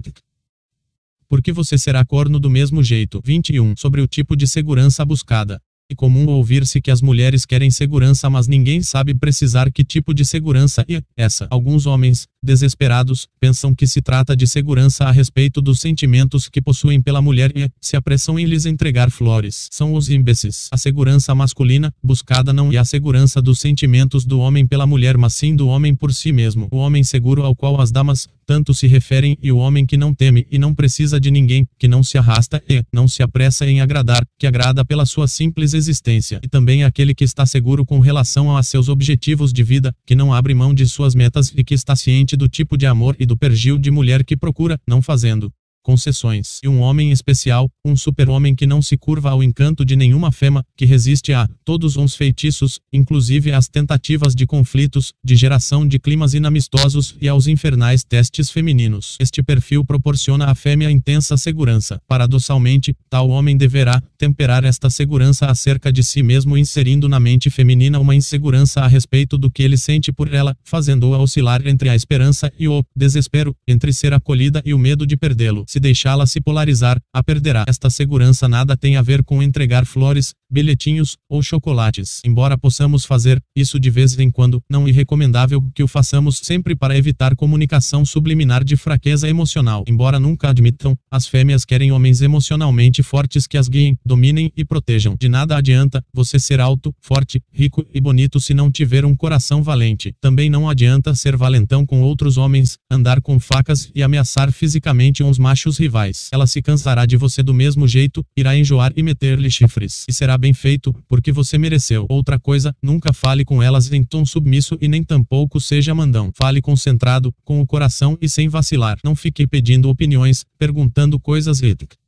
porque você será corno do mesmo jeito. 21. Sobre o tipo de segurança buscada. É comum ouvir-se que as mulheres querem segurança, mas ninguém sabe precisar que tipo de segurança é essa. Alguns homens, desesperados, pensam que se trata de segurança a respeito dos sentimentos que possuem pela mulher e se apressam em lhes entregar flores. São os imbecis. A segurança masculina, buscada não é a segurança dos sentimentos do homem pela mulher, mas sim do homem por si mesmo. O homem seguro ao qual as damas tanto se referem e o homem que não teme e não precisa de ninguém, que não se arrasta e não se apressa em agradar, que agrada pela sua simples existência, e também aquele que está seguro com relação a seus objetivos de vida, que não abre mão de suas metas e que está ciente do tipo de amor e do pergil de mulher que procura, não fazendo concessões. E um homem especial, um super-homem que não se curva ao encanto de nenhuma fema, que resiste a todos uns feitiços, inclusive às tentativas de conflitos, de geração de climas inamistosos e aos infernais testes femininos. Este perfil proporciona à fêmea intensa segurança. Paradoxalmente, tal homem deverá temperar esta segurança acerca de si mesmo inserindo na mente feminina uma insegurança a respeito do que ele sente por ela, fazendo-a oscilar entre a esperança e o desespero, entre ser acolhida e o medo de perdê-lo se deixá-la se polarizar, a perderá. Esta segurança nada tem a ver com entregar flores, bilhetinhos ou chocolates. Embora possamos fazer isso de vez em quando, não é recomendável que o façamos sempre para evitar comunicação subliminar de fraqueza emocional. Embora nunca admitam, as fêmeas querem homens emocionalmente fortes que as guiem, dominem e protejam. De nada adianta você ser alto, forte, rico e bonito se não tiver um coração valente. Também não adianta ser valentão com outros homens, andar com facas e ameaçar fisicamente uns machos rivais. Ela se cansará de você do mesmo jeito, irá enjoar e meter-lhe chifres. E será bem feito, porque você mereceu. Outra coisa, nunca fale com elas em tom submisso e nem tampouco seja mandão. Fale concentrado, com o coração e sem vacilar. Não fique pedindo opiniões, perguntando coisas éticas.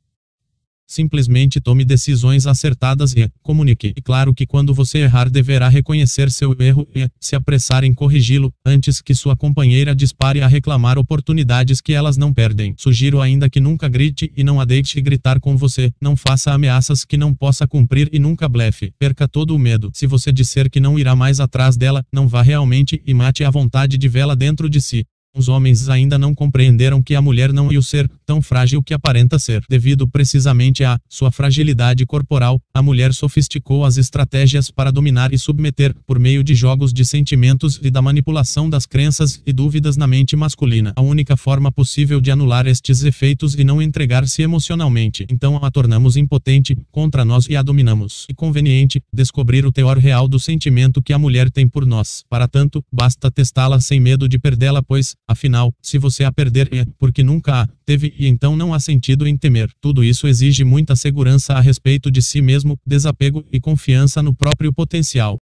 Simplesmente tome decisões acertadas e comunique. E claro que quando você errar deverá reconhecer seu erro e se apressar em corrigi-lo, antes que sua companheira dispare a reclamar oportunidades que elas não perdem. Sugiro ainda que nunca grite e não a deixe gritar com você, não faça ameaças que não possa cumprir e nunca blefe. Perca todo o medo. Se você disser que não irá mais atrás dela, não vá realmente e mate a vontade de vê-la dentro de si. Os homens ainda não compreenderam que a mulher não é o ser tão frágil que aparenta ser. Devido precisamente à sua fragilidade corporal, a mulher sofisticou as estratégias para dominar e submeter, por meio de jogos de sentimentos e da manipulação das crenças e dúvidas na mente masculina. A única forma possível de anular estes efeitos e não entregar-se emocionalmente. Então a tornamos impotente contra nós e a dominamos. E conveniente descobrir o teor real do sentimento que a mulher tem por nós. Para tanto, basta testá-la sem medo de perdê-la, pois Afinal, se você a perder é porque nunca a teve e então não há sentido em temer. Tudo isso exige muita segurança a respeito de si mesmo, desapego e confiança no próprio potencial.